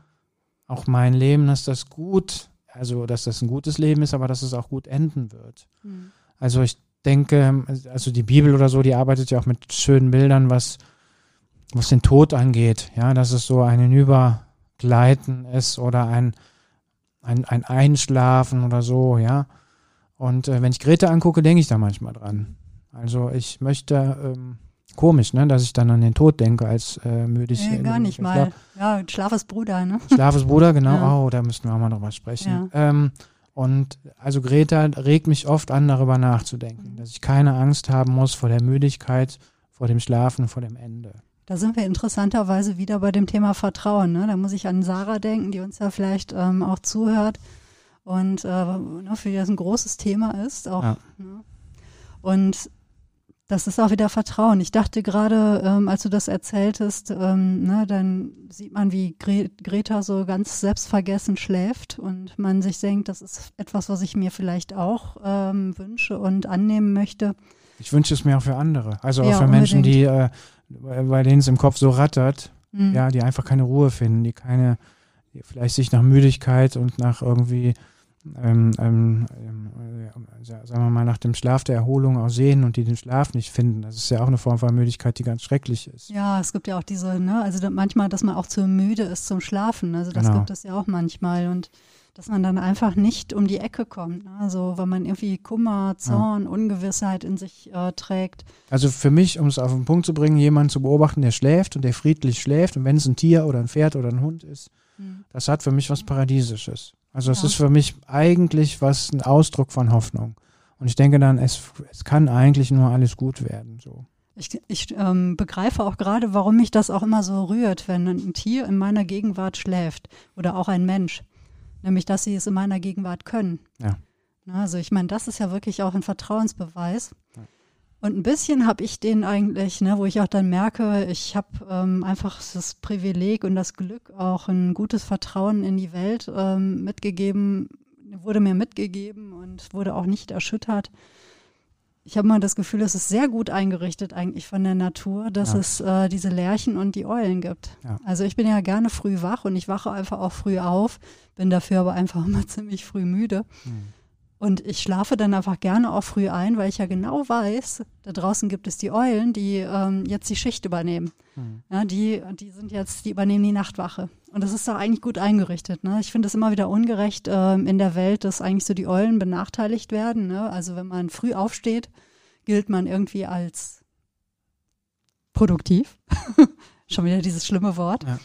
S1: auch mein Leben, dass das gut, also dass das ein gutes Leben ist, aber dass es auch gut enden wird.
S2: Mhm.
S1: Also ich denke, also die Bibel oder so, die arbeitet ja auch mit schönen Bildern, was, was den Tod angeht. Ja, dass es so ein Hinübergleiten ist oder ein, ein, ein Einschlafen oder so, ja. Und äh, wenn ich Greta angucke, denke ich da manchmal dran. Also ich möchte, ähm, komisch, ne, dass ich dann an den Tod denke, als äh, müde ich.
S2: Nee, gar nicht
S1: ich
S2: mal. Ja, Schlaf ist Bruder, ne?
S1: Schlafesbruder, genau.
S2: Ja.
S1: Oh, da müssten wir auch mal drüber sprechen.
S2: Ja.
S1: Ähm, und also Greta regt mich oft an, darüber nachzudenken, dass ich keine Angst haben muss vor der Müdigkeit, vor dem Schlafen, vor dem Ende.
S2: Da sind wir interessanterweise wieder bei dem Thema Vertrauen. Ne? Da muss ich an Sarah denken, die uns ja vielleicht ähm, auch zuhört und äh, ne, für die das ein großes Thema ist. Auch,
S1: Ja.
S2: ne? Und das ist auch wieder Vertrauen. Ich dachte gerade, ähm, als du das erzähltest, ähm, ne, dann sieht man, wie Gre Greta so ganz selbstvergessen schläft und man sich denkt, das ist etwas, was ich mir vielleicht auch ähm, wünsche und annehmen möchte.
S1: Ich wünsche es mir auch für andere. Also auch ja, für Menschen, die, äh, bei denen es im Kopf so rattert, mhm. ja, die einfach keine Ruhe finden, die keine, die vielleicht sich nach Müdigkeit und nach irgendwie ähm, ähm, äh, sagen wir mal, nach dem Schlaf der Erholung auch sehen und die den Schlaf nicht finden. Das ist ja auch eine Form von Müdigkeit, die ganz schrecklich ist.
S2: Ja, es gibt ja auch diese, ne, also manchmal, dass man auch zu müde ist zum Schlafen. Also das genau. gibt es ja auch manchmal und dass man dann einfach nicht um die Ecke kommt. Ne? Also wenn man irgendwie Kummer, Zorn, ja. Ungewissheit in sich äh, trägt.
S1: Also für mich, um es auf den Punkt zu bringen, jemanden zu beobachten, der schläft und der friedlich schläft und wenn es ein Tier oder ein Pferd oder ein Hund ist, hm. das hat für mich was Paradiesisches. Also es ja. ist für mich eigentlich was ein Ausdruck von Hoffnung. Und ich denke dann, es, es kann eigentlich nur alles gut werden. So.
S2: Ich, ich ähm, begreife auch gerade, warum mich das auch immer so rührt, wenn ein Tier in meiner Gegenwart schläft oder auch ein Mensch. Nämlich, dass sie es in meiner Gegenwart können. Ja. Also ich meine, das ist ja wirklich auch ein Vertrauensbeweis. Ja. Und ein bisschen habe ich den eigentlich, ne, wo ich auch dann merke, ich habe ähm, einfach das Privileg und das Glück, auch ein gutes Vertrauen in die Welt ähm, mitgegeben, wurde mir mitgegeben und wurde auch nicht erschüttert. Ich habe mal das Gefühl, es ist sehr gut eingerichtet eigentlich von der Natur, dass ja. es äh, diese Lerchen und die Eulen gibt. Ja. Also ich bin ja gerne früh wach und ich wache einfach auch früh auf, bin dafür aber einfach immer ziemlich früh müde. Mhm. Und ich schlafe dann einfach gerne auch früh ein, weil ich ja genau weiß, da draußen gibt es die Eulen, die ähm, jetzt die Schicht übernehmen. Mhm. Ja, die, die sind jetzt, die übernehmen die Nachtwache. Und das ist doch eigentlich gut eingerichtet. Ne? Ich finde es immer wieder ungerecht ähm, in der Welt, dass eigentlich so die Eulen benachteiligt werden. Ne? Also wenn man früh aufsteht, gilt man irgendwie als produktiv. Schon wieder dieses schlimme Wort. Ja.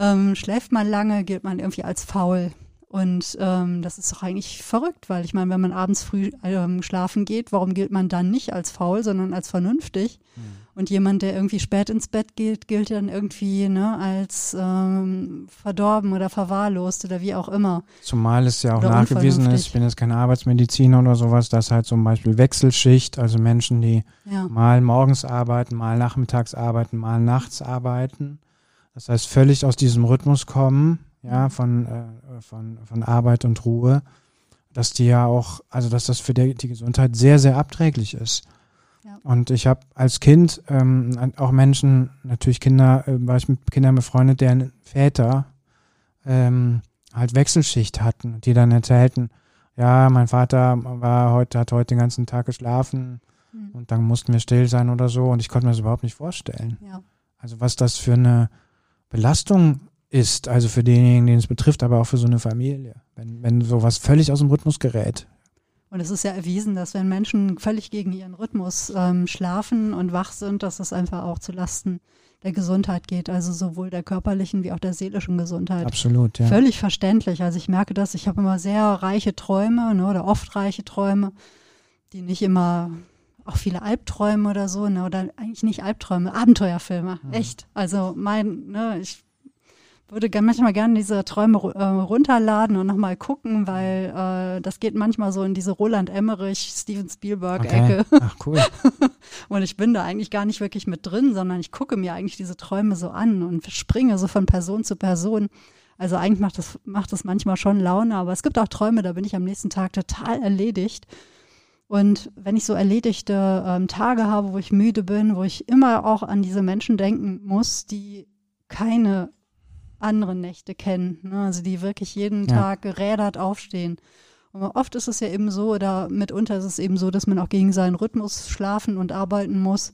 S2: Ähm, schläft man lange, gilt man irgendwie als faul. Und ähm, das ist doch eigentlich verrückt, weil ich meine, wenn man abends früh ähm, schlafen geht, warum gilt man dann nicht als faul, sondern als vernünftig? Mhm. Und jemand, der irgendwie spät ins Bett geht, gilt dann irgendwie ne, als ähm, verdorben oder verwahrlost oder wie auch immer.
S1: Zumal es ja auch oder nachgewiesen ist, ich bin jetzt kein Arbeitsmediziner oder sowas, dass halt zum Beispiel Wechselschicht, also Menschen, die ja. mal morgens arbeiten, mal nachmittags arbeiten, mal nachts arbeiten, das heißt völlig aus diesem Rhythmus kommen ja, von, äh, von, von Arbeit und Ruhe, dass die ja auch, also dass das für die, die Gesundheit sehr, sehr abträglich ist. Ja. Und ich habe als Kind ähm, auch Menschen, natürlich Kinder, äh, war ich mit Kindern befreundet, deren Väter ähm, halt Wechselschicht hatten, die dann erzählten, ja, mein Vater war heute, hat heute den ganzen Tag geschlafen mhm. und dann mussten wir still sein oder so und ich konnte mir das überhaupt nicht vorstellen. Ja. Also was das für eine Belastung ist, also für denjenigen, den es betrifft, aber auch für so eine Familie, wenn, wenn sowas völlig aus dem Rhythmus gerät.
S2: Und es ist ja erwiesen, dass wenn Menschen völlig gegen ihren Rhythmus ähm, schlafen und wach sind, dass es einfach auch zu Lasten der Gesundheit geht, also sowohl der körperlichen wie auch der seelischen Gesundheit.
S1: Absolut, ja.
S2: Völlig verständlich. Also ich merke das, ich habe immer sehr reiche Träume ne, oder oft reiche Träume, die nicht immer auch viele Albträume oder so, ne, oder eigentlich nicht Albträume, Abenteuerfilme, mhm. echt. Also mein, ne, ich würde manchmal gerne diese Träume äh, runterladen und nochmal gucken, weil äh, das geht manchmal so in diese Roland Emmerich, Steven Spielberg-Ecke. Okay. Ach, cool. und ich bin da eigentlich gar nicht wirklich mit drin, sondern ich gucke mir eigentlich diese Träume so an und springe so von Person zu Person. Also eigentlich macht das, macht das manchmal schon Laune, aber es gibt auch Träume, da bin ich am nächsten Tag total erledigt. Und wenn ich so erledigte ähm, Tage habe, wo ich müde bin, wo ich immer auch an diese Menschen denken muss, die keine andere Nächte kennen, ne? also die wirklich jeden ja. Tag gerädert aufstehen. Und oft ist es ja eben so, oder mitunter ist es eben so, dass man auch gegen seinen Rhythmus schlafen und arbeiten muss.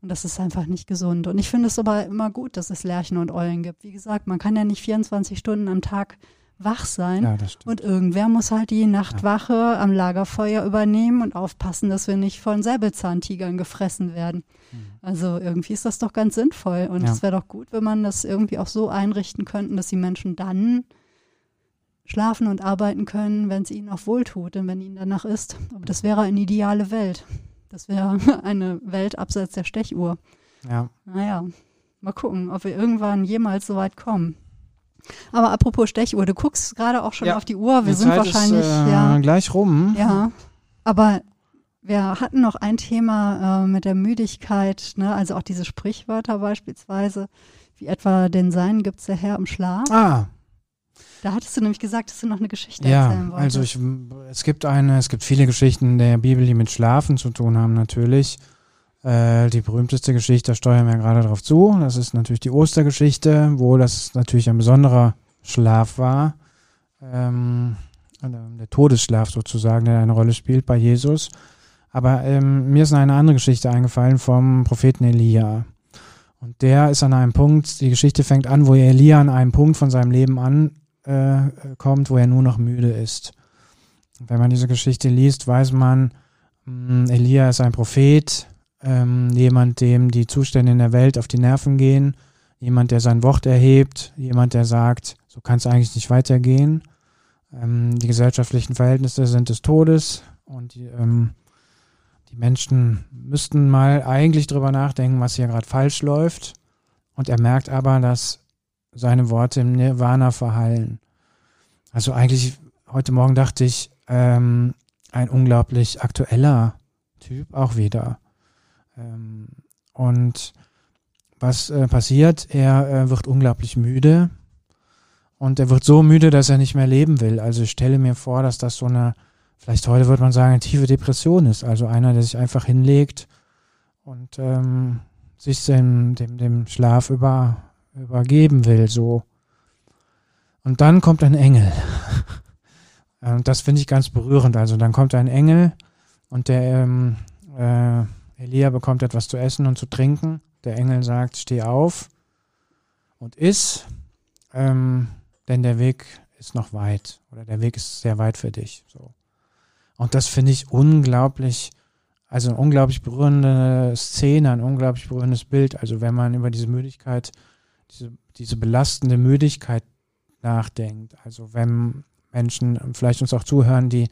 S2: Und das ist einfach nicht gesund. Und ich finde es aber immer gut, dass es Lerchen und Eulen gibt. Wie gesagt, man kann ja nicht 24 Stunden am Tag wach sein. Ja, und irgendwer muss halt die Nachtwache ja. am Lagerfeuer übernehmen und aufpassen, dass wir nicht von Säbelzahntigern gefressen werden. Mhm. Also irgendwie ist das doch ganz sinnvoll. Und es wäre doch gut, wenn man das irgendwie auch so einrichten könnte, dass die Menschen dann schlafen und arbeiten können, wenn es ihnen auch wohltut und wenn ihnen danach ist. Aber das wäre eine ideale Welt. Das wäre eine Welt abseits der Stechuhr. Ja. Naja, mal gucken, ob wir irgendwann jemals so weit kommen. Aber apropos Stechuhr, du guckst gerade auch schon ja, auf die Uhr. Wir sind Zeit wahrscheinlich ist,
S1: äh,
S2: ja,
S1: gleich rum.
S2: Ja, aber wir hatten noch ein Thema äh, mit der Müdigkeit, ne? also auch diese Sprichwörter beispielsweise, wie etwa den Sein gibt's der Herr im Schlaf.
S1: Ah,
S2: Da hattest du nämlich gesagt, dass du noch eine Geschichte
S1: ja,
S2: erzählen wolltest.
S1: also ich, es gibt eine, es gibt viele Geschichten der Bibel, die mit Schlafen zu tun haben, natürlich. Äh, die berühmteste Geschichte, da steuern wir gerade drauf zu. Das ist natürlich die Ostergeschichte, wo das natürlich ein besonderer Schlaf war. Ähm, der Todesschlaf sozusagen, der eine Rolle spielt bei Jesus. Aber ähm, mir ist eine andere Geschichte eingefallen vom Propheten Elia. Und der ist an einem Punkt, die Geschichte fängt an, wo Elia an einem Punkt von seinem Leben ankommt, äh, wo er nur noch müde ist. Wenn man diese Geschichte liest, weiß man, mh, Elia ist ein Prophet, ähm, jemand, dem die Zustände in der Welt auf die Nerven gehen, jemand, der sein Wort erhebt, jemand, der sagt, so kann es eigentlich nicht weitergehen. Ähm, die gesellschaftlichen Verhältnisse sind des Todes und die, ähm, die Menschen müssten mal eigentlich drüber nachdenken, was hier gerade falsch läuft. Und er merkt aber, dass seine Worte im Nirvana verhallen. Also eigentlich, heute Morgen dachte ich, ähm, ein unglaublich aktueller Typ auch wieder. Ähm, und was äh, passiert? Er äh, wird unglaublich müde und er wird so müde, dass er nicht mehr leben will. Also ich stelle mir vor, dass das so eine, vielleicht heute würde man sagen, eine tiefe Depression ist. Also einer, der sich einfach hinlegt und ähm, sich dem, dem, dem Schlaf über, übergeben will, so. Und dann kommt ein Engel. Und das finde ich ganz berührend. Also dann kommt ein Engel und der ähm, äh, Elia bekommt etwas zu essen und zu trinken. Der Engel sagt, steh auf und iss, ähm, denn der Weg ist noch weit oder der Weg ist sehr weit für dich. So. Und das finde ich unglaublich, also eine unglaublich berührende Szene, ein unglaublich berührendes Bild. Also wenn man über diese Müdigkeit, diese, diese belastende Müdigkeit nachdenkt. Also wenn Menschen vielleicht uns auch zuhören, die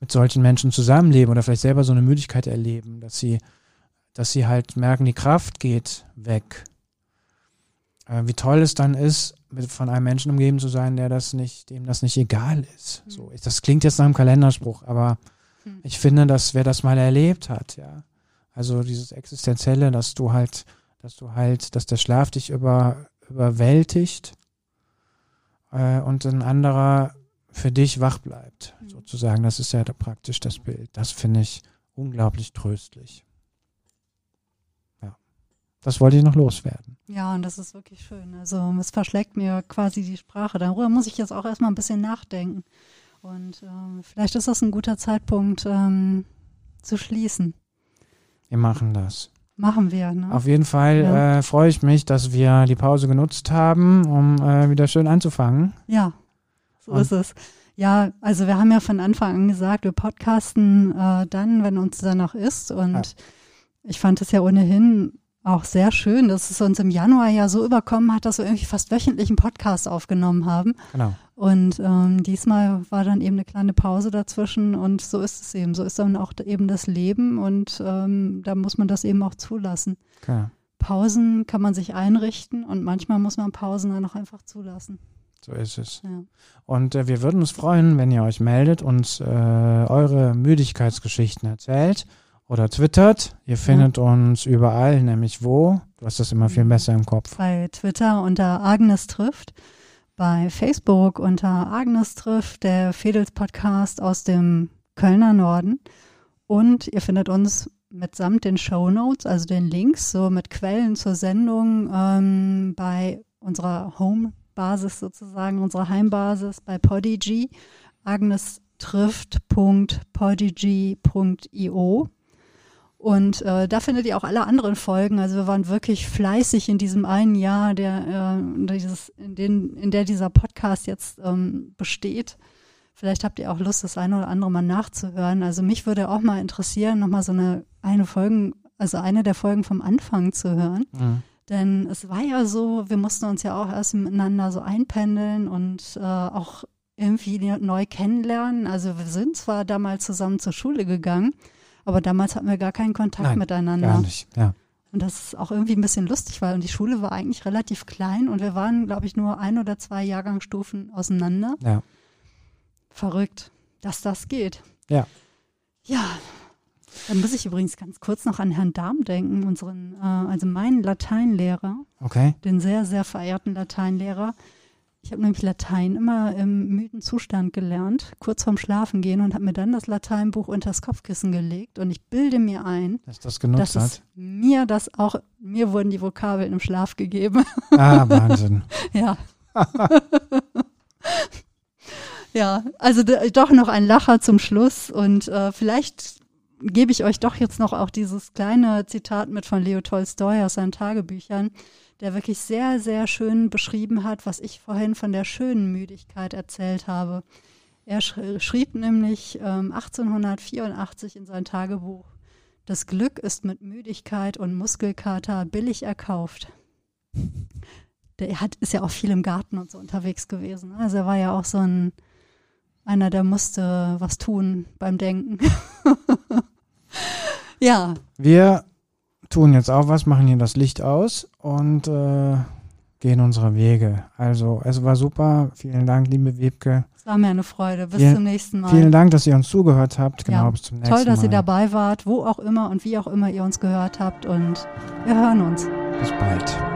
S1: mit solchen Menschen zusammenleben oder vielleicht selber so eine Müdigkeit erleben, dass sie, dass sie halt merken, die Kraft geht weg. Äh, wie toll es dann ist, mit, von einem Menschen umgeben zu sein, der das nicht, dem das nicht egal ist. So, das klingt jetzt nach einem Kalenderspruch, aber
S2: Hm.
S1: ich finde, dass wer das mal erlebt hat, ja, also dieses Existenzielle, dass du halt, dass du halt, dass der Schlaf dich über, überwältigt äh, und ein anderer für dich wach bleibt,
S2: Mhm.
S1: sozusagen. Das ist ja da praktisch das Bild. Das finde ich unglaublich tröstlich. Das wollte ich noch loswerden.
S2: Ja, und das ist wirklich schön. Also es verschlägt mir quasi die Sprache. Darüber muss ich jetzt auch erstmal ein bisschen nachdenken. Und ähm, vielleicht ist das ein guter Zeitpunkt ähm, zu schließen.
S1: Wir machen das.
S2: Machen wir, ne?
S1: Auf jeden Fall
S2: Ja.
S1: äh, freue ich mich, dass wir die Pause genutzt haben, um äh, wieder schön anzufangen.
S2: Ja, so
S1: Und-
S2: ist es. Ja, also wir haben ja von Anfang an gesagt, wir podcasten äh, dann, wenn uns danach ist. Und
S1: Ja.
S2: ich fand es ja ohnehin auch sehr schön, dass es uns im Januar ja so überkommen hat, dass wir irgendwie fast wöchentlich einen Podcast aufgenommen haben.
S1: Genau.
S2: Und ähm, diesmal war dann eben eine kleine Pause dazwischen und so ist es eben. So ist dann auch eben das Leben und ähm, da muss man das eben auch zulassen.
S1: genau.
S2: Pausen kann man sich einrichten und manchmal muss man Pausen dann auch einfach zulassen.
S1: So ist es.
S2: Ja.
S1: Und äh, wir würden uns freuen, wenn ihr euch meldet, uns äh, eure Müdigkeitsgeschichten erzählt oder twittert. Ihr findet uns überall, nämlich wo? Du hast das immer viel
S2: Mhm.
S1: besser im Kopf.
S2: bei Twitter unter Agnes trifft, bei Facebook unter Agnes trifft, der Fedels Podcast aus dem Kölner Norden. Und ihr findet uns mitsamt den Show Notes, also den Links, so mit Quellen zur Sendung ähm, bei unserer Home-Basis sozusagen, unserer Heimbasis bei Podigy, agnestrifft.podigy.io. Und äh, da findet ihr auch alle anderen Folgen. Also wir waren wirklich fleißig in diesem einen Jahr, der, äh, dieses, in, den, in der dieser Podcast jetzt ähm, besteht. Vielleicht habt ihr auch Lust, das eine oder andere mal nachzuhören. Also mich würde auch mal interessieren, nochmal so eine, eine Folgen, also eine der Folgen vom Anfang zu hören.
S1: Mhm.
S2: Denn es war ja so, wir mussten uns ja auch erst miteinander so einpendeln und äh, auch irgendwie neu kennenlernen. Also wir sind zwar damals zusammen zur Schule gegangen, aber damals hatten wir gar keinen Kontakt
S1: Nein,
S2: miteinander.
S1: Gar nicht. Ja.
S2: Und das ist auch irgendwie ein bisschen lustig, weil und die Schule war eigentlich relativ klein und wir waren, glaube ich, nur ein oder zwei Jahrgangsstufen auseinander.
S1: Ja.
S2: Verrückt, dass das geht.
S1: Ja.
S2: Ja, Da muss ich übrigens ganz kurz noch an Herrn Dahm denken, unseren, äh, also meinen Lateinlehrer,
S1: Okay.
S2: den sehr, sehr verehrten Lateinlehrer. Ich habe nämlich Latein immer im müden Zustand gelernt, kurz vorm Schlafen gehen und habe mir dann das Lateinbuch unters Kopfkissen gelegt und ich bilde mir ein,
S1: Dass das genutzt
S2: dass
S1: hat.
S2: mir das auch, mir wurden die Vokabeln im Schlaf gegeben.
S1: Ah, Wahnsinn.
S2: ja. ja, also doch noch ein Lacher zum Schluss und äh, vielleicht gebe ich euch doch jetzt noch auch dieses kleine Zitat mit von Leo Tolstoi aus seinen Tagebüchern, der wirklich sehr, sehr schön beschrieben hat, was ich vorhin von der schönen Müdigkeit erzählt habe. Er sch schrieb nämlich ähm, 1884 in sein Tagebuch, das Glück ist mit Müdigkeit und Muskelkater billig erkauft. Der hat, ist ja auch viel im Garten und so unterwegs gewesen. ne? Also er war ja auch so ein, einer, der musste was tun beim Denken. ja,
S1: Wir tun jetzt auch was, machen hier das Licht aus und äh, gehen unsere Wege. Also, es war super. Vielen Dank, liebe Wiebke.
S2: es war mir eine Freude. Bis
S1: Vielen-
S2: zum nächsten Mal.
S1: Vielen Dank, dass ihr uns zugehört habt. Genau,
S2: Ja,
S1: bis zum nächsten
S2: Toll, dass
S1: Mal.
S2: ihr dabei wart, wo auch immer und wie auch immer ihr uns gehört habt. Und wir hören uns.
S1: Bis bald.